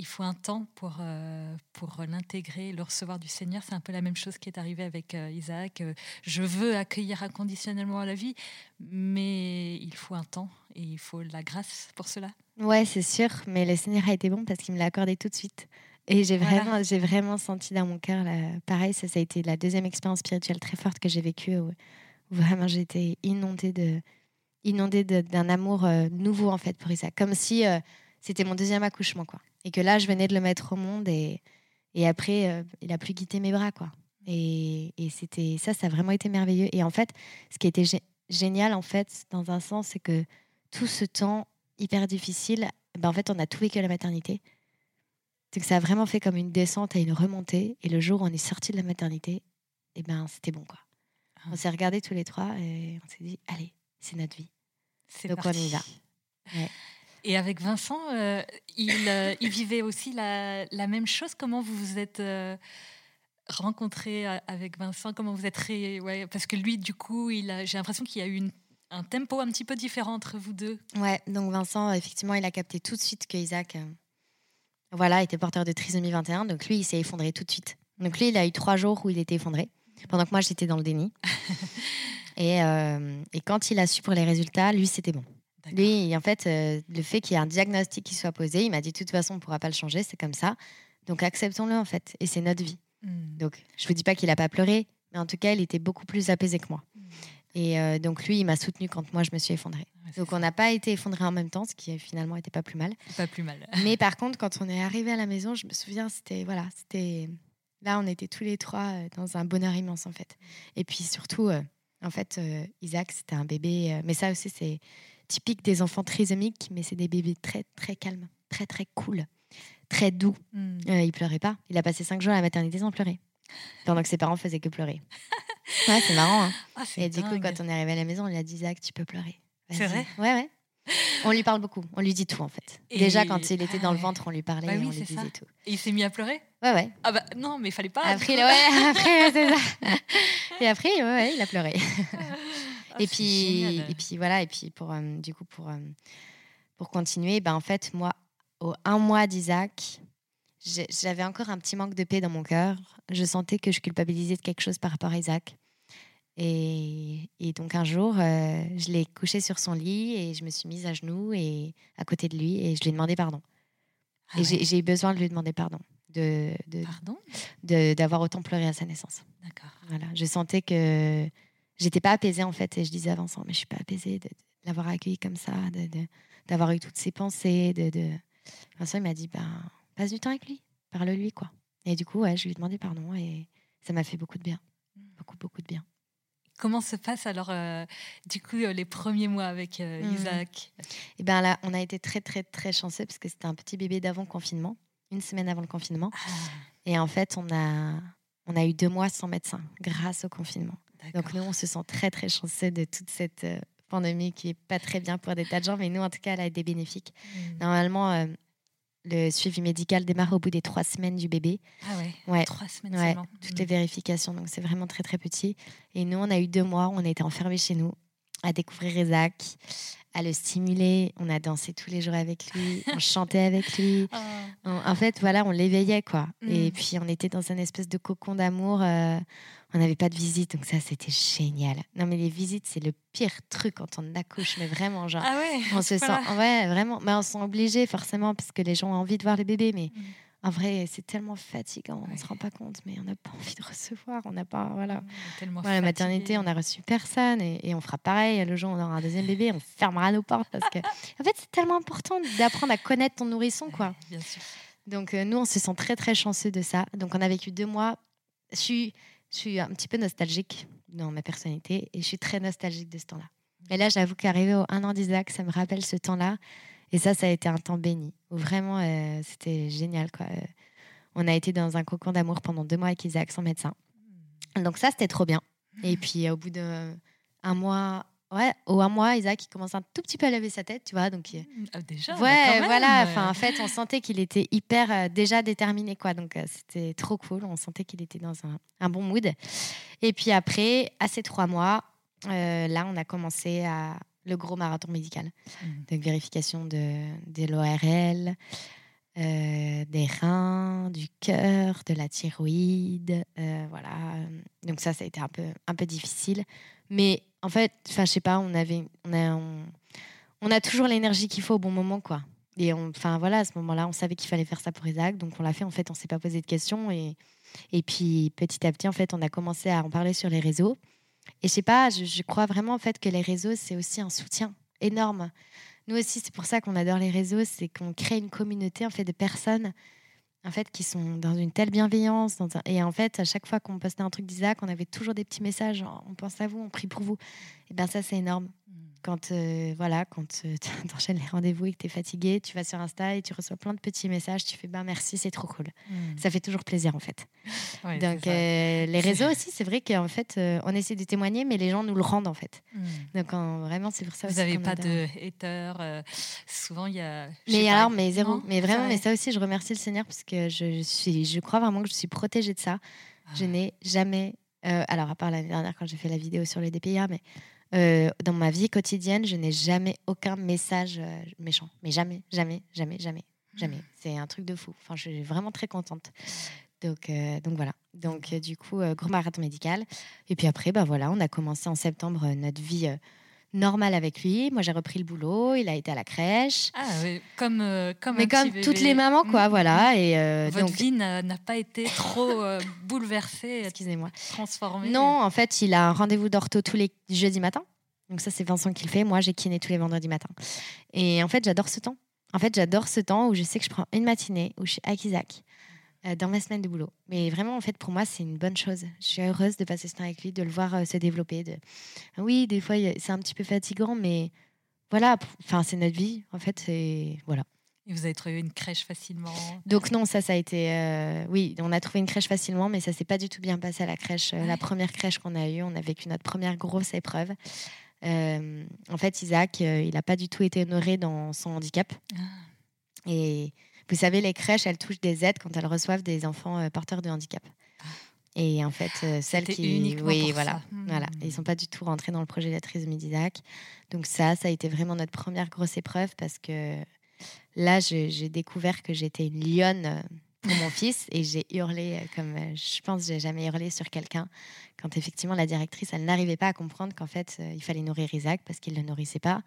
il faut un temps pour, euh, pour l'intégrer, le recevoir du Seigneur. C'est un peu la même chose qui est arrivée avec euh, Isaac. Euh, je veux accueillir inconditionnellement la vie, mais il faut un temps et il faut la grâce pour cela. Ouais, c'est sûr, mais le Seigneur a été bon parce qu'il me l'a accordé tout de suite. Et j'ai Voilà. vraiment, j'ai vraiment senti dans mon cœur, là, pareil, ça, ça a été la deuxième expérience spirituelle très forte que j'ai vécue, où, où vraiment j'ai été inondée de, inondée d'un amour euh, nouveau en fait pour Isaac, comme si c'était mon deuxième accouchement, quoi. Et que là, je venais de le mettre au monde et, et après, euh, il a plus quitté mes bras, quoi. Et, et c'était ça, ça a vraiment été merveilleux. Et en fait, ce qui était gé- génial, en fait, dans un sens, c'est que tout ce temps hyper difficile, ben en fait, on a tout vécu à la maternité. C'est que ça a vraiment fait comme une descente à une remontée. Et le jour où on est sorti de la maternité, et ben c'était bon, quoi. Ah. On s'est regardés tous les trois et on s'est dit, allez, c'est notre vie. Donc, on parti. y va. Ouais. Et avec Vincent, euh, il, euh, il vivait aussi la, la même chose. Comment vous vous êtes euh, rencontrés euh, avec Vincent? Comment vous êtes ré... ouais, Parce que lui, du coup, il a- j'ai l'impression qu'il y a eu une- un tempo un petit peu différent entre vous deux. Ouais, donc Vincent, effectivement, il a capté tout de suite que Isaac voilà, était porteur de trisomie 21. Donc lui, il s'est effondré tout de suite. Donc lui, il a eu trois jours où il était effondré, pendant que moi, j'étais dans le déni. et, et quand il a su pour les résultats, lui, c'était bon. Lui, en fait, euh, le fait qu'il y ait un diagnostic qui soit posé, il m'a dit de toute façon, on ne pourra pas le changer, c'est comme ça. Donc acceptons-le, en fait. Et c'est notre vie. Hmm. Donc je vous dis pas qu'il n'a pas pleuré, mais en tout cas, il était beaucoup plus apaisé que moi. Hmm. Et euh, donc lui, il m'a soutenu quand moi, je me suis effondrée. Ouais, Donc on n'a pas été effondrés en même temps, ce qui euh, finalement n'était pas plus mal. pas plus mal. Mais par contre, quand on est arrivé à la maison, je me souviens, c'était voilà, c'était là, on était tous les trois dans un bonheur immense en fait. Et puis surtout, euh, en fait, Isaac, c'était un bébé, mais ça aussi, c'est typique des enfants trisomiques, mais c'est des bébés très très calmes, très très cool, très doux. Hmm. Euh, il pleurait pas. Il a passé cinq jours à la maternité sans pleurer, pendant que ses parents faisaient que pleurer. Ouais, c'est marrant. Hein. C'est Et du coup, quand on est arrivé à la maison, on lui a dit Isaac, tu peux pleurer. C'est vrai? Ouais, ouais. On lui parle beaucoup. On lui dit tout, en fait. Et- Déjà, quand il était Ah dans le ventre, on lui parlait Bah et oui, on lui ça. disait tout. Et il s'est mis à pleurer? Ouais, ouais. Ah bah non, mais il fallait pas. Après, ouais, après c'est ça. Et après, ouais, ouais, il a pleuré. Ah, et, puis, génial. et puis, voilà. Et puis, pour, euh, du coup, pour, euh, pour continuer, ben, en fait, moi, au un mois d'Isaac, j'avais encore un petit manque de paix dans mon cœur. Je sentais que je culpabilisais de quelque chose par rapport à Isaac. Et, et donc un jour, euh, je l'ai couché sur son lit et je me suis mise à genoux et à côté de lui et je lui ai demandé pardon. Ah et ouais. j'ai eu besoin de lui demander pardon, de de- Pardon? d'avoir autant pleuré à sa naissance. D'accord. Voilà, je sentais que j'étais pas apaisée en fait et je disais à Vincent, mais je suis pas apaisée de, de l'avoir accueilli comme ça, de- de- d'avoir eu toutes ces pensées. De. Vincent il m'a dit, ben, passe du temps avec lui, parle-lui quoi. Et du coup, ouais, je lui ai demandé pardon et ça m'a fait beaucoup de bien, beaucoup beaucoup de bien. Comment se passe alors, euh, du coup, euh, les premiers mois avec euh, Mhm. Isaac? Et ben là, on a été très très très chanceux parce que c'était un petit bébé d'avant confinement, une semaine avant le confinement. Ah, Et en fait, on a, on a eu deux mois sans médecin grâce au confinement. Donc nous, on se sent très très chanceux de toute cette euh, pandémie qui est pas très bien pour des tas de gens, mais nous, en tout cas, elle a été bénéfique. Hmm. Normalement, euh, le suivi médical démarre au bout des trois semaines du bébé. Ah ouais, Ouais. trois semaines Ouais, seulement. toutes Hmm. les vérifications, donc c'est vraiment très très petit. Et nous, on a eu deux mois, on a été enfermés chez nous à découvrir Isaac, à le stimuler. On a dansé tous les jours avec lui, on chantait avec lui. Ah. en fait, voilà, on l'éveillait, quoi. Et mm. puis, on était dans un espèce de cocon d'amour. Euh, on n'avait pas de visite, donc ça, c'était génial. Non, mais les visites, c'est le pire truc quand on accouche, mais vraiment, genre, ah ouais, on se sent, ouais, vraiment, mais on se sent obligé forcément parce que les gens ont envie de voir les bébés, mais. Mm. En vrai, c'est tellement fatigant, on ne se rend pas compte, mais on n'a pas envie de recevoir. On n'a pas, voilà. la maternité, on a reçu personne et, on fera pareil. Le jour où on aura un deuxième bébé, on fermera nos portes parce que, en fait, c'est tellement important d'apprendre à connaître ton nourrisson, quoi. Bien sûr. Donc, euh, nous, on se sent très, très chanceux de ça. Donc, on a vécu deux mois. Je suis, je suis un petit peu nostalgique dans ma personnalité et je suis très nostalgique de ce temps-là. Et là, j'avoue qu'arriver au un an d'Isaac, ça me rappelle ce temps-là. Et ça, ça a été un temps béni. Où vraiment, euh, c'était génial. Euh, on a été dans un cocon d'amour pendant deux mois avec Isaac, son médecin. Donc ça, c'était trop bien. Et puis, au bout d'un mois, ouais, au un mois, Isaac, il commence un tout petit peu à lever sa tête, tu vois. Donc, ah, déjà Ouais, voilà. Enfin, en fait, on sentait qu'il était hyper euh, déjà déterminé, quoi. Donc, c'était trop cool. On sentait qu'il était dans un, un, bon mood. Et puis après, à ces trois mois, là, on a commencé à, le gros marathon médical. Mmh. Donc vérification de, de l'ORL, euh, des reins, du cœur, de la thyroïde, euh, voilà. Donc ça, ça a été un peu, un peu difficile. Mais en fait, enfin, je sais pas, on avait, on a, on, a toujours l'énergie qu'il faut au bon moment, quoi. Et enfin voilà, à ce moment-là, on savait qu'il fallait faire ça pour Isaac, donc on l'a fait. En fait, on s'est pas posé de questions et et puis petit à petit, en fait, on a commencé à en parler sur les réseaux. Et je sais pas, je, crois vraiment en fait que les réseaux, c'est aussi un soutien énorme. Nous aussi, c'est pour ça qu'on adore les réseaux, c'est qu'on crée une communauté en fait de personnes en fait qui sont dans une telle bienveillance. Et en fait, à chaque fois qu'on postait un truc d'Isaac, on avait toujours des petits messages. On pense à vous, on prie pour vous. Et bien ça, c'est énorme quand euh, voilà, quand euh, tu enchaînes les rendez-vous et que tu es fatigué, tu vas sur Insta et tu reçois plein de petits messages, tu fais bah merci, c'est trop cool. Hmm. Ça fait toujours plaisir en fait. Donc euh, les réseaux aussi, c'est vrai qu'en fait on essaie de témoigner mais les gens nous le rendent en fait. Hmm. Donc vraiment c'est pour ça Vous n'avez pas de haters souvent il y a Mais alors mais zéro, mais vraiment mais ça aussi je remercie le Seigneur parce que je, suis je crois vraiment que je suis protégée de ça. Je ah. n'ai jamais alors à part l'année dernière quand j'ai fait la vidéo sur les DPIA mais euh, dans ma vie quotidienne, je n'ai jamais aucun message euh, méchant. Mais jamais, jamais, jamais, jamais, jamais. Hmm. C'est un truc de fou. Enfin, je suis vraiment très contente. Donc, euh, donc voilà. Donc, du coup, gros marathon médical. Et puis après, bah voilà, on a commencé en septembre notre vie normale avec lui. Moi, j'ai repris le boulot. Il a été à la crèche. Ah, oui. comme, comme Mais comme toutes les mamans, quoi, hmm. voilà. Et, Votre donc... vie n'a pas été trop bouleversée, excusez-moi, transformée Non, en fait, il a un rendez-vous d'ortho tous les jeudis matins. Donc ça, c'est Vincent qui le fait. Moi, j'ai kiné tous les vendredis matins. Et en fait, j'adore ce temps. En fait, j'adore ce temps où je sais que je prends une matinée où je suis avec Isaac euh, dans ma semaine de boulot. Mais vraiment, en fait, pour moi, c'est une bonne chose. Je suis heureuse de passer ce temps avec lui, de le voir euh, se développer. De... Oui, des fois, c'est un petit peu fatigant, mais voilà, enfin, c'est notre vie. En fait, c'est voilà. Et vous avez trouvé une crèche facilement? Donc non, ça, ça a été... Euh, oui, on a trouvé une crèche facilement, mais ça s'est pas du tout bien passé à la crèche. La première crèche qu'on a eue, on a vécu notre première grosse épreuve. Euh, en fait, Isaac, euh, il n'a pas du tout été honoré dans son handicap. Ah. Et vous savez, les crèches, elles touchent des aides quand elles reçoivent des enfants euh, porteurs de handicap. Ah. Et en fait, celles qui. Oui, voilà. Hmm. voilà. Ils ne sont pas du tout rentrés dans le projet de la trisomie d'Isaac. Donc, ça, ça a été vraiment notre première grosse épreuve parce que là, j'ai découvert que j'étais une lionne pour mon fils et j'ai hurlé euh, comme euh, je pense j'ai jamais hurlé sur quelqu'un quand effectivement la directrice elle n'arrivait pas à comprendre qu'en fait euh, il fallait nourrir Isaac parce qu'il le nourrissait pas.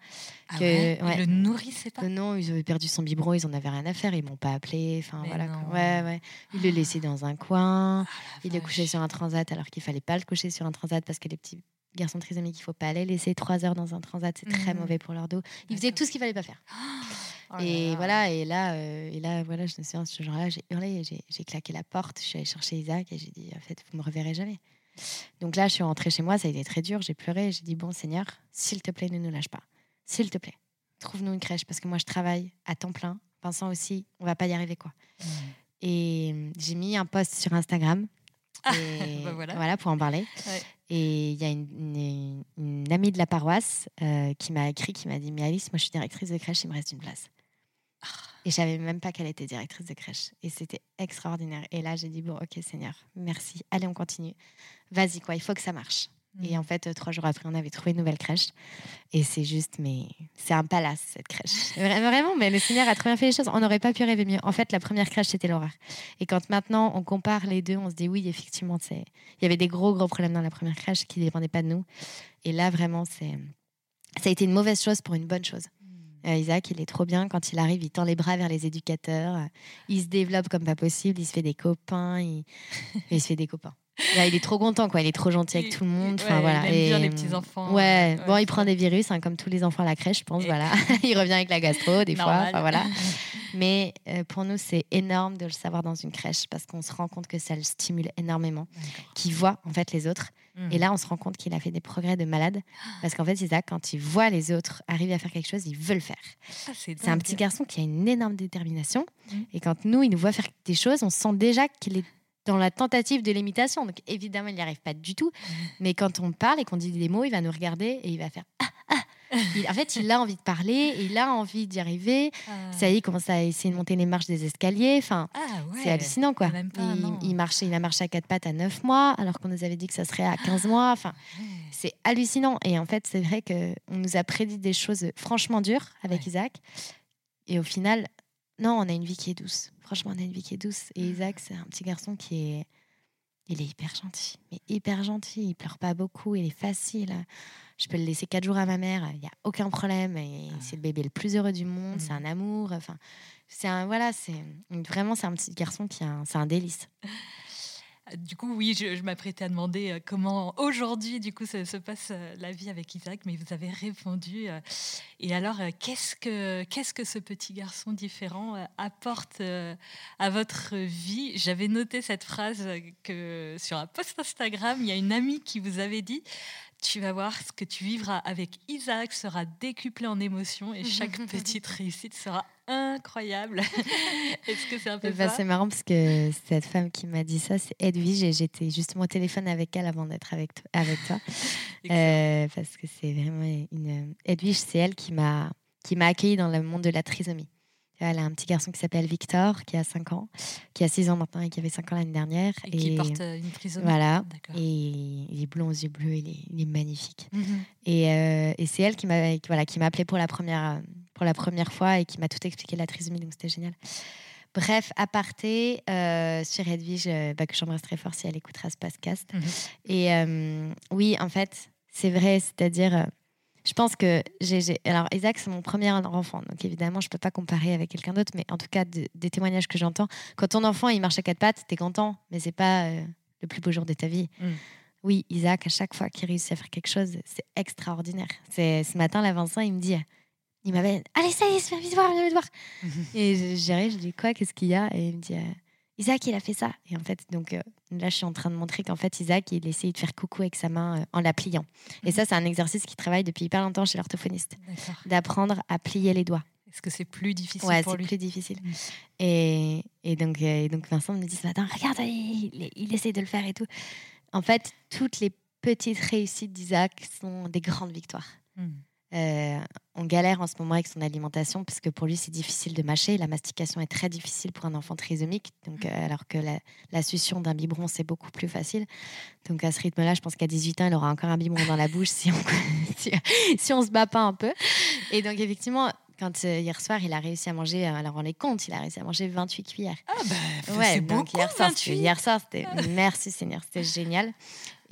Ah que il le nourrissait pas? Non ils avaient perdu son biberon ils en avaient rien à faire ils m'ont pas appelé enfin voilà ouais ouais. Il le laissait dans un coin ah, il le couchait sur un transat alors qu'il fallait pas le coucher sur un transat parce que les petits garçons trisomiques il faut pas les laisser trois heures dans un transat c'est très mmh. mauvais pour leur dos. Il faisait tout ce qu'il fallait pas faire. Oh et voilà, et là, euh, et là, voilà, je me souviens, ce jour-là, j'ai hurlé, j'ai claqué la porte, je suis allée chercher Isaac et j'ai dit, en fait, vous me reverrez jamais. Donc là, je suis rentrée chez moi, ça a été très dur, j'ai pleuré, j'ai dit, bon Seigneur, s'il te plaît, ne nous lâche pas. S'il te plaît, trouve-nous une crèche, parce que moi, je travaille à temps plein. Vincent aussi, on va pas y arriver, quoi. Mmh. Et j'ai mis un post sur Instagram. Ah, bah voilà. voilà. pour en parler. Et il y a une, amie de la paroisse euh, qui m'a écrit, qui m'a dit Mais Alice, moi je suis directrice de crèche, il me reste une place. Et je savais même pas qu'elle était directrice de crèche. Et c'était extraordinaire. Et là, j'ai dit, bon, ok, Seigneur, merci. Allez, on continue. Vas-y, quoi, il faut que ça marche. Et en fait, trois jours après, on avait trouvé une nouvelle crèche. Et c'est juste, mais c'est un palace, cette crèche. Vraiment, mais le Seigneur a très bien fait les choses. On n'aurait pas pu rêver mieux. En fait, la première crèche, c'était l'horreur. Et quand maintenant, on compare les deux, on se dit, oui, effectivement, il y avait des gros, gros problèmes dans la première crèche qui ne dépendaient pas de nous. Et là, vraiment, c'est ça a été une mauvaise chose pour une bonne chose. Hmm. Euh, Isaac, il est trop bien. Quand il arrive, il tend les bras vers les éducateurs. Il se développe comme pas possible. Il se fait des copains. Il, il se fait des copains il est trop content, quoi. Il est trop gentil avec tout le monde. Enfin, voilà. Il aime bien les petits enfants. Ouais. bon, il prend des virus, hein, comme tous les enfants à la crèche, je pense. Voilà. il revient avec la gastro des fois. Enfin, voilà. Mais euh, pour nous, c'est énorme de le savoir dans une crèche parce qu'on se rend compte que ça le stimule énormément, qu'il voit en fait les autres. Et là, on se rend compte qu'il a fait des progrès de malade parce qu'en fait, Isaac, quand il voit les autres arriver à faire quelque chose, il veut le faire. Ah, c'est un petit garçon qui a une énorme détermination. Hmm. Et quand nous, il nous voit faire des choses, on sent déjà qu'il est dans la tentative de l'imitation. Donc évidemment, il n'y arrive pas du tout. Mmh. Mais quand on parle et qu'on dit des mots, il va nous regarder et il va faire ah, ah. en fait, il a envie de parler, il a envie d'y arriver. Ah. Ça y est, il commence à essayer de monter les marches des escaliers. Enfin, c'est hallucinant, quoi. il, marchait, il a marché à quatre pattes à 9 mois, alors qu'on nous avait dit que ça serait à 15 mois. Enfin, c'est hallucinant. Et en fait, c'est vrai qu'on nous a prédit des choses franchement dures avec Isaac. Et au final, non, on a une vie qui est douce. Franchement, on a une vie qui est douce. Et Isaac, c'est un petit garçon qui est. Il est hyper gentil, mais hyper gentil. Il pleure pas beaucoup, il est facile. Je peux le laisser quatre jours à ma mère, il n'y a aucun problème. Et ah. c'est le bébé le plus heureux du monde, c'est mmh. un amour. Enfin, c'est un voilà, c'est vraiment c'est un petit garçon qui a, c'est un délice. Du coup, oui, je, m'apprêtais à demander euh, comment aujourd'hui, du coup, se, passe euh, la vie avec Isaac, mais vous avez répondu. Euh. Et alors, qu'est-ce que qu'est-ce que ce petit garçon différent apporte à votre vie? J'avais noté cette phrase que sur un post Instagram, il y a une amie qui vous avait dit tu vas voir ce que tu vivras avec Isaac sera décuplé en émotions et chaque petite réussite sera incroyable. Est-ce que c'est un peu bah, C'est marrant parce que cette femme qui m'a dit ça, c'est Edwige et j'étais justement au téléphone avec elle avant d'être avec, avec toi. euh, parce que c'est vraiment une... Edwige, c'est elle qui m'a qui m'a accueillie dans le monde de la trisomie. Elle a un petit garçon qui s'appelle Victor, qui a 5 ans, qui a 6 ans maintenant et qui avait 5 ans l'année dernière. Et, qui porte euh, une trisomie. Voilà. Et il est blond aux yeux bleus, il est, il est magnifique. Mhm. et, euh, et c'est elle qui m'a voilà, qui m'a appelé pour la première pour la première fois et qui m'a tout expliqué la trisomie, donc c'était génial. Bref, aparté euh, sur Edwige, bah, que j'embrasse très fort si elle écoutera ce podcast. Mhm. Et oui, en fait, c'est vrai, c'est-à-dire je pense que j'ai. Alors, Isaac, c'est mon premier enfant. Donc, évidemment, je ne peux pas comparer avec quelqu'un d'autre. Mais en tout cas, des témoignages que j'entends, quand ton enfant, il marche à quatre pattes, tu es content. Mais c'est pas euh, le plus beau jour de ta vie. Mm. Oui, Isaac, à chaque fois qu'il réussit à faire quelque chose, c'est extraordinaire. C'est ce matin, là, Vincent, il me dit. Il m'avait. Allez, ça y est, viens vite voir, viens vite voir. et j'arrive, je dis quoi Qu'est-ce qu'il y a? Et il me dit. Isaac, il a fait ça. Et en fait, donc euh, là, je suis en train de montrer qu'en fait, Isaac, il essaye de faire coucou avec sa main euh, en la pliant. Et ça, mhm. c'est un exercice qui travaille depuis hyper longtemps chez l'orthophoniste. D'apprendre à plier les doigts. Est-ce que c'est plus difficile ouais, pour lui plus difficile. Et, et, donc, euh, donc, Vincent me dit ce matin, regarde, il, il, essaye de le faire et tout. En fait, toutes les petites réussites d'Isaac sont des grandes victoires. Mhm. Euh, on galère en ce moment avec son alimentation parce que pour lui c'est difficile de mâcher. La mastication est très difficile pour un enfant trisomique, donc euh, alors que la, succion d'un biberon c'est beaucoup plus facile. Donc à ce rythme-là, je pense qu'à 18 ans, il aura encore un biberon dans la bouche si on si, on se bat pas un peu. Et donc effectivement, quand euh, hier soir, il a réussi à manger, alors on les compte, il a réussi à manger 28 cuillères. Ah bah, ouais, c'est beaucoup, hier soir, Hier soir, c'était, merci Seigneur, c'était génial.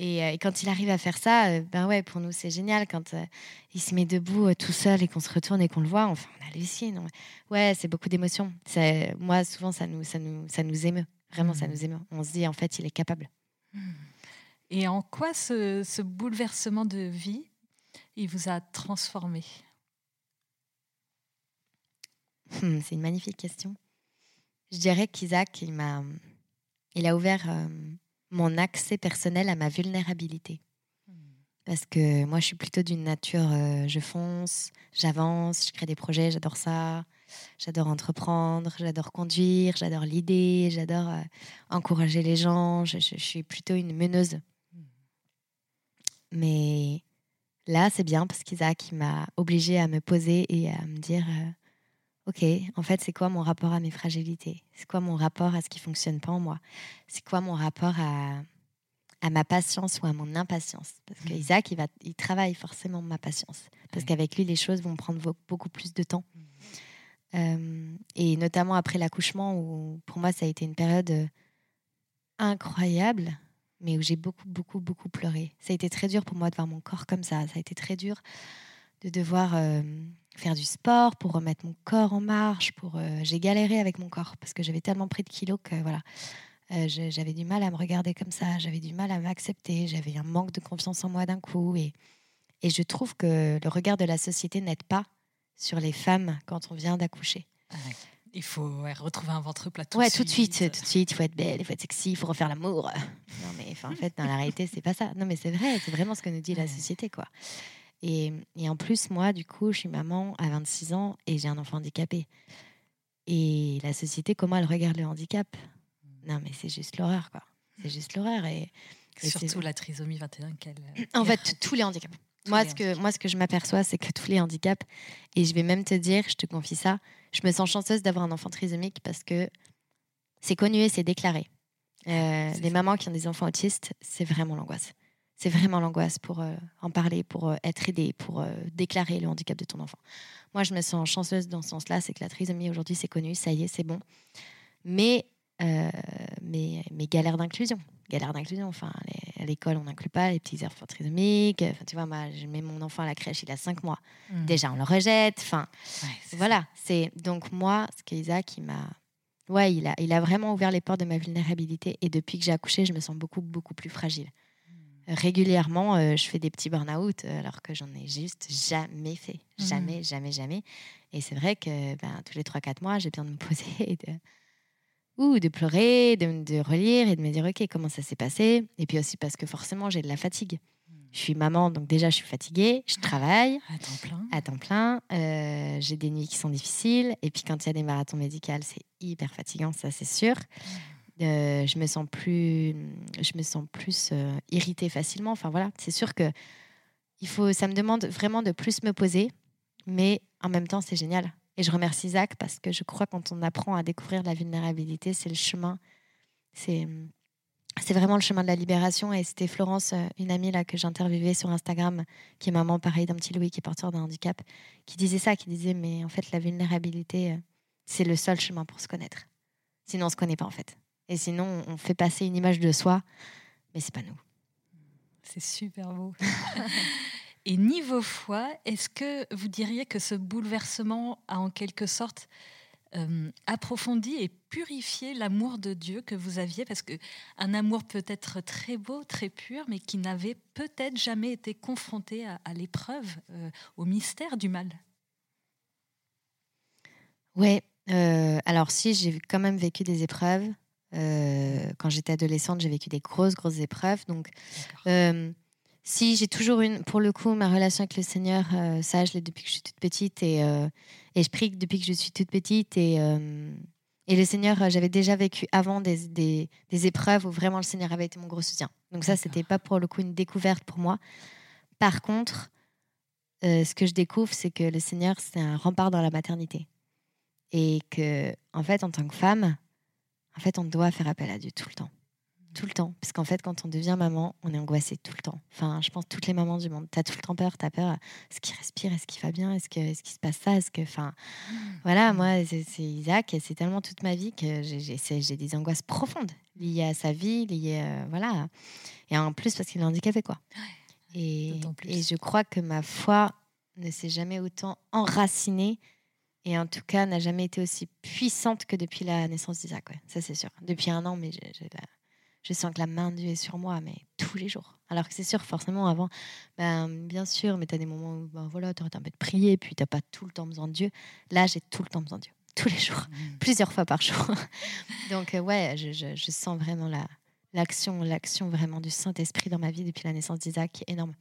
Euh, et, quand il arrive à faire ça, euh, ben ouais, pour nous, c'est génial. Quand euh, il se met debout tout seul et qu'on se retourne et qu'on le voit, enfin, on hallucine. Ouais, c'est beaucoup d'émotions. Moi, souvent, ça nous, ça, nous, ça nous émeut. Vraiment, ça mmh. nous émeut. On se dit, en fait, il est capable. Mmh. Et en quoi ce, ce bouleversement de vie, il vous a transformé? Hmm, C'est une magnifique question. Je dirais qu'Isaac, il m'a, il a ouvert mon accès personnel à ma vulnérabilité. Parce que moi, je suis plutôt d'une nature, euh, je fonce, j'avance, je crée des projets, j'adore ça. J'adore entreprendre, j'adore conduire, j'adore l'idée, j'adore euh, encourager les gens. Je, suis plutôt une meneuse. Mais là, c'est bien parce qu'Isaac m'a obligée à me poser et à me dire euh, ok, en fait, c'est quoi mon rapport à mes fragilités? C'est quoi mon rapport à ce qui fonctionne pas en moi? C'est quoi mon rapport à, à ma patience ou à mon impatience? Parce que Isaac, il, va, il travaille forcément ma patience. Parce qu'avec lui, les choses vont prendre beaucoup plus de temps. Euh, et notamment après l'accouchement, où pour moi, ça a été une période euh, incroyable, mais où j'ai beaucoup, beaucoup, beaucoup pleuré. Ça a été très dur pour moi de voir mon corps comme ça. Ça a été très dur de devoir euh, faire du sport pour remettre mon corps en marche. Pour, j'ai galéré avec mon corps parce que j'avais tellement pris de kilos que voilà. j'avais du mal à me regarder comme ça, j'avais du mal à m'accepter, j'avais un manque de confiance en moi d'un coup. Et, et je trouve que le regard de la société n'aide pas sur les femmes quand on vient d'accoucher. Il faut retrouver un ventre plat tout ouais, de tout de suite. Tout de suite, il faut être belle, il faut être sexy, il faut refaire l'amour. Non, mais en fait, dans la réalité, c'est pas ça. Non, mais c'est vrai, c'est vraiment ce que nous dit la société, quoi. Et, et, en plus, moi, du coup, je suis maman à 26 ans et j'ai un enfant handicapé. Et la société, comment elle regarde le handicap? Non, mais c'est juste l'horreur, quoi. C'est juste l'horreur. Et, Surtout la trisomie 21 qu'elle. En fait, tous les handicaps. Moi ce, que, moi, ce que je m'aperçois, c'est que tous les handicaps, et je vais même te dire, je te confie ça, je me sens chanceuse d'avoir un enfant trisomique parce que c'est connu et c'est déclaré. Euh, les mamans qui ont des enfants autistes, c'est vraiment l'angoisse. C'est vraiment l'angoisse pour euh, en parler, pour euh, être aidée, pour déclarer le handicap de ton enfant. Moi, je me sens chanceuse dans ce sens-là, c'est que la trisomie aujourd'hui, c'est connu, ça y est, c'est bon. Mais mes, mes galères d'inclusion, galère d'inclusion. Enfin, à l'école, on n'inclut pas les petits enfants trisomiques. Enfin, tu vois, moi, je mets mon enfant à la crèche, il a 5 mois. Mmh. Déjà, on le rejette. Enfin, voilà. C'est donc moi, ce qu'Isaac, il m'a, ouais, il a, il a vraiment ouvert les portes de ma vulnérabilité. Et depuis que j'ai accouché, je me sens beaucoup, beaucoup plus fragile. Mmh. Régulièrement, euh, je fais des petits burn-out euh, alors que j'en ai juste jamais fait. Mmh. Jamais, jamais, jamais. Et c'est vrai que ben, tous les 3-4 mois, j'ai besoin de me poser et de ou de pleurer, de, relire et de me dire ok comment ça s'est passé? Et puis aussi parce que forcément j'ai de la fatigue. Je suis maman, donc déjà je suis fatiguée, je travaille à temps plein. À temps plein. Euh, j'ai des nuits qui sont difficiles. Et puis quand il y a des marathons médicaux, c'est hyper fatigant, ça c'est sûr. Euh, je me sens plus, je me sens plus euh, irritée facilement. Enfin voilà, c'est sûr que il faut, ça me demande vraiment de plus me poser, mais en même temps c'est génial et je remercie Zach parce que je crois que quand on apprend à découvrir la vulnérabilité, c'est le chemin. C'est c'est vraiment le chemin de la libération. Et c'était Florence, euh, une amie là que j'interviewais sur Instagram, qui est maman pareil d'un petit Louis qui est porteur d'un handicap, qui disait ça, qui disait mais en fait la vulnérabilité, c'est le seul chemin pour se connaître. Sinon on se connaît pas en fait. Et sinon on fait passer une image de soi, mais c'est pas nous. C'est super beau. Et niveau foi, est-ce que vous diriez que ce bouleversement a en quelque sorte euh, approfondi et purifié l'amour de Dieu que vous aviez? Parce que un amour peut être très beau, très pur, mais qui n'avait peut-être jamais été confronté à, l'épreuve, euh, au mystère du mal. Oui, euh, alors si, j'ai quand même vécu des épreuves. Quand j'étais adolescente, j'ai vécu des grosses, grosses épreuves. Donc, si j'ai toujours une, pour le coup, ma relation avec le Seigneur, euh, ça, je l'ai depuis que je suis toute petite et, euh, et je prie depuis que je suis toute petite et, euh, et le Seigneur, j'avais déjà vécu avant des, des, des, épreuves où vraiment le Seigneur avait été mon gros soutien. Donc ça, c'était pas pour le coup une découverte pour moi. Par contre, ce que je découvre, c'est que le Seigneur, c'est un rempart dans la maternité et que, en fait, en tant que femme, en fait, on doit faire appel à Dieu tout le temps tout le temps. Parce qu'en fait, quand on devient maman, on est angoissé tout le temps. Enfin, je pense toutes les mamans du monde. Tu as tout le temps peur. Tu as peur. Est-ce qu'il respire Est-ce qu'il va bien Est-ce qu'il est se passe ça Est-ce que. Enfin, voilà, moi, c'est Isaac. C'est tellement toute ma vie que j'ai des angoisses profondes liées à sa vie, liées. Euh, voilà. Et en plus, parce qu'il est handicapé, quoi. et, et je crois que ma foi ne s'est jamais autant enracinée et en tout cas n'a jamais été aussi puissante que depuis la naissance d'Isaac. Ouais. Ça, c'est sûr. Depuis un an, mais la je sens que la main de Dieu est sur moi, mais tous les jours. Alors que c'est sûr, forcément, avant, ben, bien sûr, mais tu as des moments où ben, voilà, tu arrêtes un peu de prier, puis tu n'as pas tout le temps besoin de Dieu. Là, j'ai tout le temps besoin de Dieu, tous les jours, mmh. plusieurs fois par jour. Donc, euh, ouais, je, je, sens vraiment la, l'action, l'action vraiment du Saint-Esprit dans ma vie depuis la naissance d'Isaac est énorme.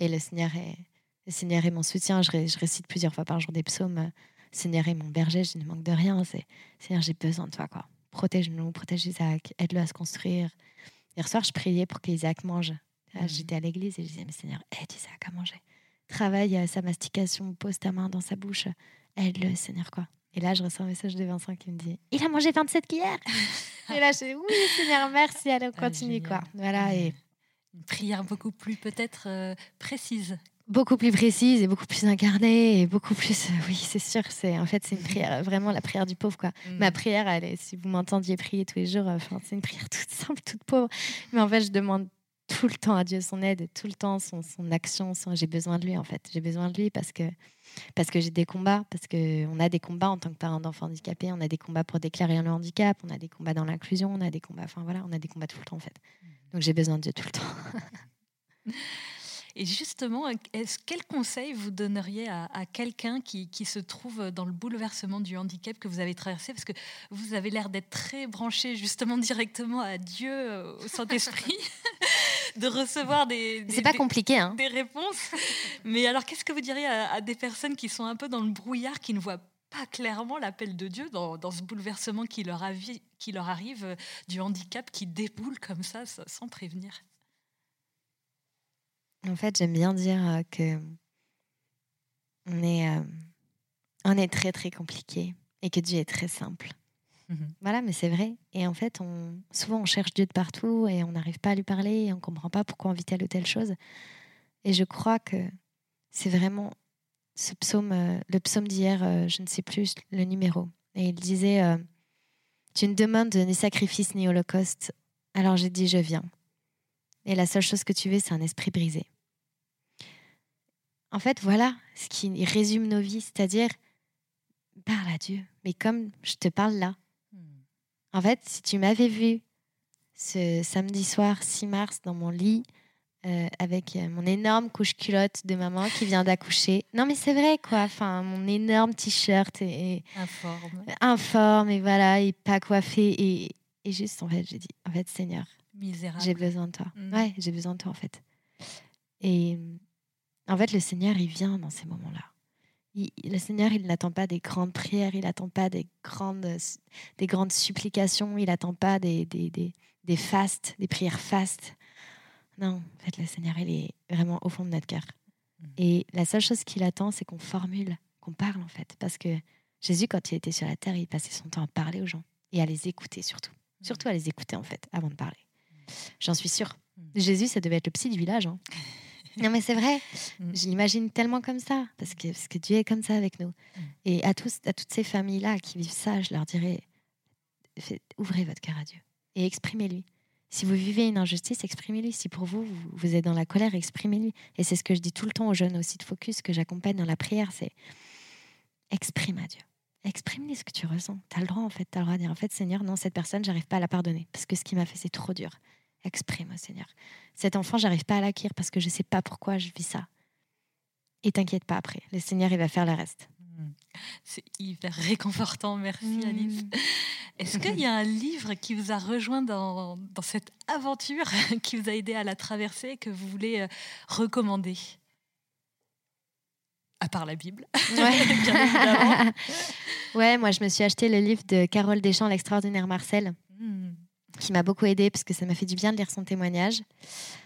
Et le Seigneur est, le Seigneur est mon soutien. Je, je récite plusieurs fois par jour des psaumes. Seigneur est mon berger, je ne manque de rien. C'est, Seigneur, j'ai besoin de toi, quoi protège-nous, protège Isaac, aide-le à se construire. Hier soir, je priais pour qu'Isaac mange. Mhm. J'étais à l'église et je disais, mais Seigneur, aide Isaac à manger. Travaille à sa mastication, pose ta main dans sa bouche, aide-le, Seigneur, quoi. Et là, je reçois un message de Vincent qui me dit, il a mangé 27 cuillères. et là, je dis, oui, Seigneur, merci, allez, on ah, continue, quoi. Voilà, et, Une prière beaucoup plus peut-être euh, précise. Beaucoup plus précise et beaucoup plus incarnée et beaucoup plus. Euh, oui, c'est sûr. C'est en fait c'est une prière vraiment la prière du pauvre quoi. Mm. Ma prière, elle est, si vous m'entendiez prier tous les jours, enfin c'est une prière toute simple, toute pauvre. Mais en fait, je demande tout le temps à Dieu son aide, tout le temps son, son action. J'ai besoin de lui en fait. J'ai besoin de lui parce que parce que j'ai des combats, parce qu'on a des combats en tant que parent d'enfants handicapés, on a des combats pour déclarer le handicap, on a des combats dans l'inclusion, on a des combats, enfin voilà, on a des combats tout le temps en fait. Donc j'ai besoin de Dieu tout le temps. Et justement, quel conseil vous donneriez à, quelqu'un qui, qui, se trouve dans le bouleversement du handicap que vous avez traversé? Parce que vous avez l'air d'être très branché justement directement à Dieu, euh, au Saint-Esprit, de recevoir des... C'est pas compliqué, hein. Des réponses. Mais alors, qu'est-ce que vous diriez à, des personnes qui sont un peu dans le brouillard, qui ne voient pas clairement l'appel de Dieu dans, dans, ce bouleversement qui leur, qui leur arrive euh, du handicap qui déboule comme ça sans prévenir? En fait, j'aime bien dire euh, que on est, euh, on est très très compliqué et que Dieu est très simple. Mhm. Voilà, mais c'est vrai. Et en fait, on, souvent on cherche Dieu de partout et on n'arrive pas à lui parler et on ne comprend pas pourquoi on vit telle ou telle chose. Et je crois que c'est vraiment ce psaume, euh, le psaume d'hier, je ne sais plus le numéro. Et il disait Tu ne demandes ni sacrifice ni holocauste. Alors j'ai dit Je viens. Et la seule chose que tu veux, c'est un esprit brisé. En fait, voilà ce qui résume nos vies, c'est-à-dire parle à Dieu, mais comme je te parle là. Hmm. En fait, si tu m'avais vu ce samedi soir 6 mars dans mon lit euh, avec euh, mon énorme couche culotte de maman qui vient d'accoucher. Non, mais c'est vrai, quoi. Enfin, mon énorme t-shirt et, informe. informe et voilà, et pas coiffé et, et juste en fait, j'ai dit, en fait, Seigneur, j'ai besoin de toi. Hmm. Ouais, j'ai besoin de toi en fait. Et en fait, le Seigneur, il vient dans ces moments-là. le Seigneur, il n'attend pas des grandes prières, il n'attend pas des grandes, des grandes supplications, il n'attend pas des, des, des, des fastes, des prières fastes. Non, en fait, le Seigneur, il est vraiment au fond de notre cœur. Mm. Et la seule chose qu'il attend, c'est qu'on formule, qu'on parle, en fait. Parce que Jésus, quand il était sur la terre, il passait son temps à parler aux gens et à les écouter, surtout. Mm. Surtout à les écouter, en fait, avant de parler. Mm. J'en suis sûre. Jésus, ça devait être le psy du village. Hein. Non, mais c'est vrai. Mm. Je l'imagine tellement comme ça, parce que, parce que Dieu est comme ça avec nous. Mm. Et à, tous, à toutes ces familles-là qui vivent ça, je leur dirais ouvrez votre cœur à Dieu et exprimez-lui. Si vous vivez une injustice, exprimez-lui. Si pour vous, vous, êtes dans la colère, exprimez-lui. Et c'est ce que je dis tout le temps aux jeunes aussi de Focus, que j'accompagne dans la prière, c'est exprime à Dieu. Exprime-lui ce que tu ressens. Tu as le droit, en fait. Tu as le droit de dire, en fait, Seigneur, non, cette personne, j'arrive pas à la pardonner. Parce que ce qu'il m'a fait, c'est trop dur. Exprime, Seigneur. Cet enfant, j'arrive pas à l'acquérir parce que je sais pas pourquoi je vis ça. Et t'inquiète pas après, le Seigneur, il va faire le reste. Hmm. C'est hyper réconfortant, merci hmm. Alice. Est-ce qu'il y a un livre qui vous a rejoint dans, dans, cette aventure, qui vous a aidé à la traverser, que vous voulez euh, recommander? À part la Bible, ouais. bien évidemment. ouais, moi je me suis acheté le livre de Carole Deschamps, L'extraordinaire Marcel. Hmm qui m'a beaucoup aidé parce que ça m'a fait du bien de lire son témoignage.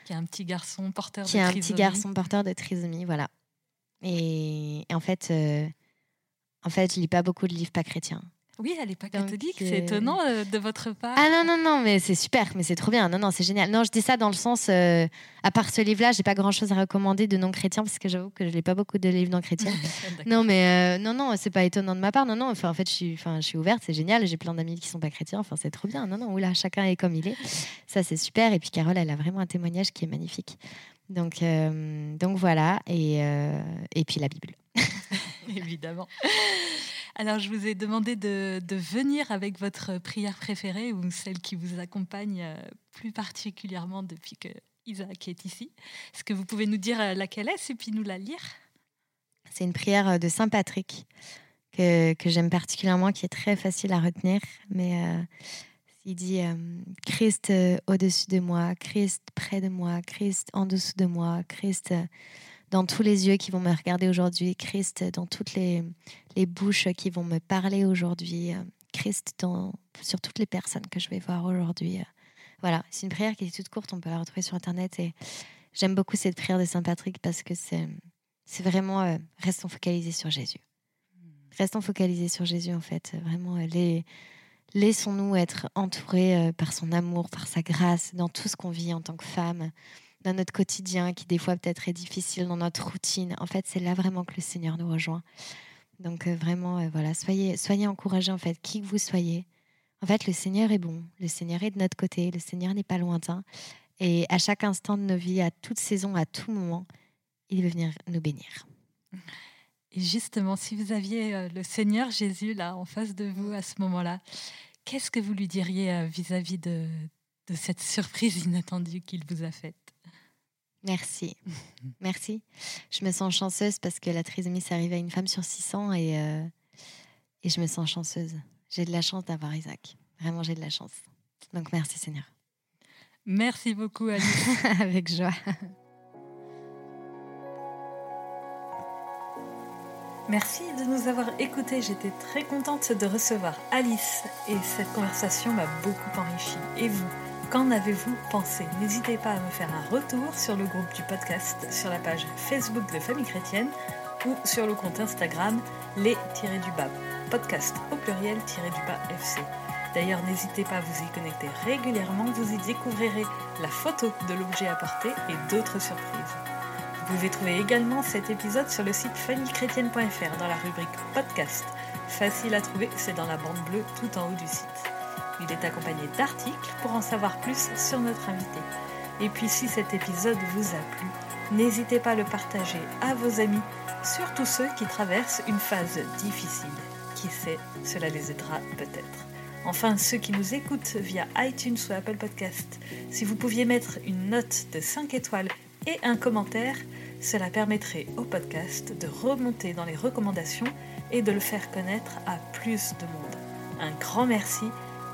Qui est un petit garçon porteur de trisomie. Qui est un petit garçon porteur de trisomie, voilà. Et, en fait, euh, en fait, je lis pas beaucoup de livres pas chrétiens. Oui, elle n'est pas catholique, c'est étonnant euh, de votre part. Ah non, non, non, mais c'est super, mais c'est trop bien. Non, non, c'est génial. Non, je dis ça dans le sens, euh, à part ce livre-là, j'ai pas grand-chose à recommander de non-chrétiens, parce que j'avoue que je n'ai pas beaucoup de livres non-chrétiens. non, mais euh, non, non, c'est pas étonnant de ma part. Non, non, enfin, en fait, je suis, enfin, je suis ouverte, c'est génial. J'ai plein d'amis qui sont pas chrétiens, enfin, c'est trop bien. Non, non, oula, chacun est comme il est. Ça, c'est super. Et puis, Carole, elle a vraiment un témoignage qui est magnifique. Donc, donc voilà. Et, et puis, la Bible. Évidemment. Alors, je vous ai demandé de, venir avec votre prière préférée ou celle qui vous accompagne euh, plus particulièrement depuis que Isaac est ici. Est-ce que vous pouvez nous dire euh, laquelle est et puis nous la lire? C'est une prière euh, de Saint Patrick que, j'aime particulièrement, qui est très facile à retenir. Mais il dit Christ au-dessus de moi, Christ près de moi, Christ en dessous de moi, Christ dans tous les yeux qui vont me regarder aujourd'hui, Christ dans toutes les, les bouches qui vont me parler aujourd'hui, Christ dans, sur toutes les personnes que je vais voir aujourd'hui. Voilà, c'est une prière qui est toute courte, on peut la retrouver sur Internet. Et j'aime beaucoup cette prière de Saint Patrick parce que c'est, c'est vraiment euh, restons focalisés sur Jésus. Restons focalisés sur Jésus, en fait. Vraiment, euh, laissons-nous être entourés euh, par son amour, par sa grâce, dans tout ce qu'on vit en tant que femme, dans notre quotidien qui des fois peut-être est difficile, dans notre routine. En fait, c'est là vraiment que le Seigneur nous rejoint. Donc euh, vraiment, euh, voilà, soyez, soyez encouragés en fait, qui que vous soyez. En fait, le Seigneur est bon, le Seigneur est de notre côté, le Seigneur n'est pas lointain. Et à chaque instant de nos vies, à toute saison, à tout moment, il veut venir nous bénir. Et justement, si vous aviez euh, le Seigneur Jésus là en face de vous à ce moment-là, qu'est-ce que vous lui diriez vis-à-vis de, de cette surprise inattendue qu'il vous a faite? Merci. Merci. Je me sens chanceuse parce que la trisomie, ça arrive à une femme sur 600 et, euh, et je me sens chanceuse. J'ai de la chance d'avoir Isaac. Vraiment, j'ai de la chance. Donc, merci Seigneur. Merci beaucoup, Alice. Avec joie. Merci de nous avoir écoutés. J'étais très contente de recevoir Alice et cette conversation m'a beaucoup enrichie. Et vous? Qu'en avez-vous pensé? N'hésitez pas à me faire un retour sur le groupe du podcast, sur la page Facebook de Famille Chrétienne ou sur le compte Instagram les-du-bas podcast au pluriel-du-bas FC. D'ailleurs, n'hésitez pas à vous y connecter régulièrement, vous y découvrirez la photo de l'objet apporté et d'autres surprises. Vous pouvez trouver également cet épisode sur le site famillechrétienne.fr dans la rubrique podcast. Facile à trouver, c'est dans la bande bleue tout en haut du site. Il est accompagné d'articles pour en savoir plus sur notre invité. Et puis si cet épisode vous a plu, n'hésitez pas à le partager à vos amis, surtout ceux qui traversent une phase difficile. Qui sait, cela les aidera peut-être. Enfin, ceux qui nous écoutent via iTunes ou Apple Podcast, si vous pouviez mettre une note de 5 étoiles et un commentaire, cela permettrait au podcast de remonter dans les recommandations et de le faire connaître à plus de monde. Un grand merci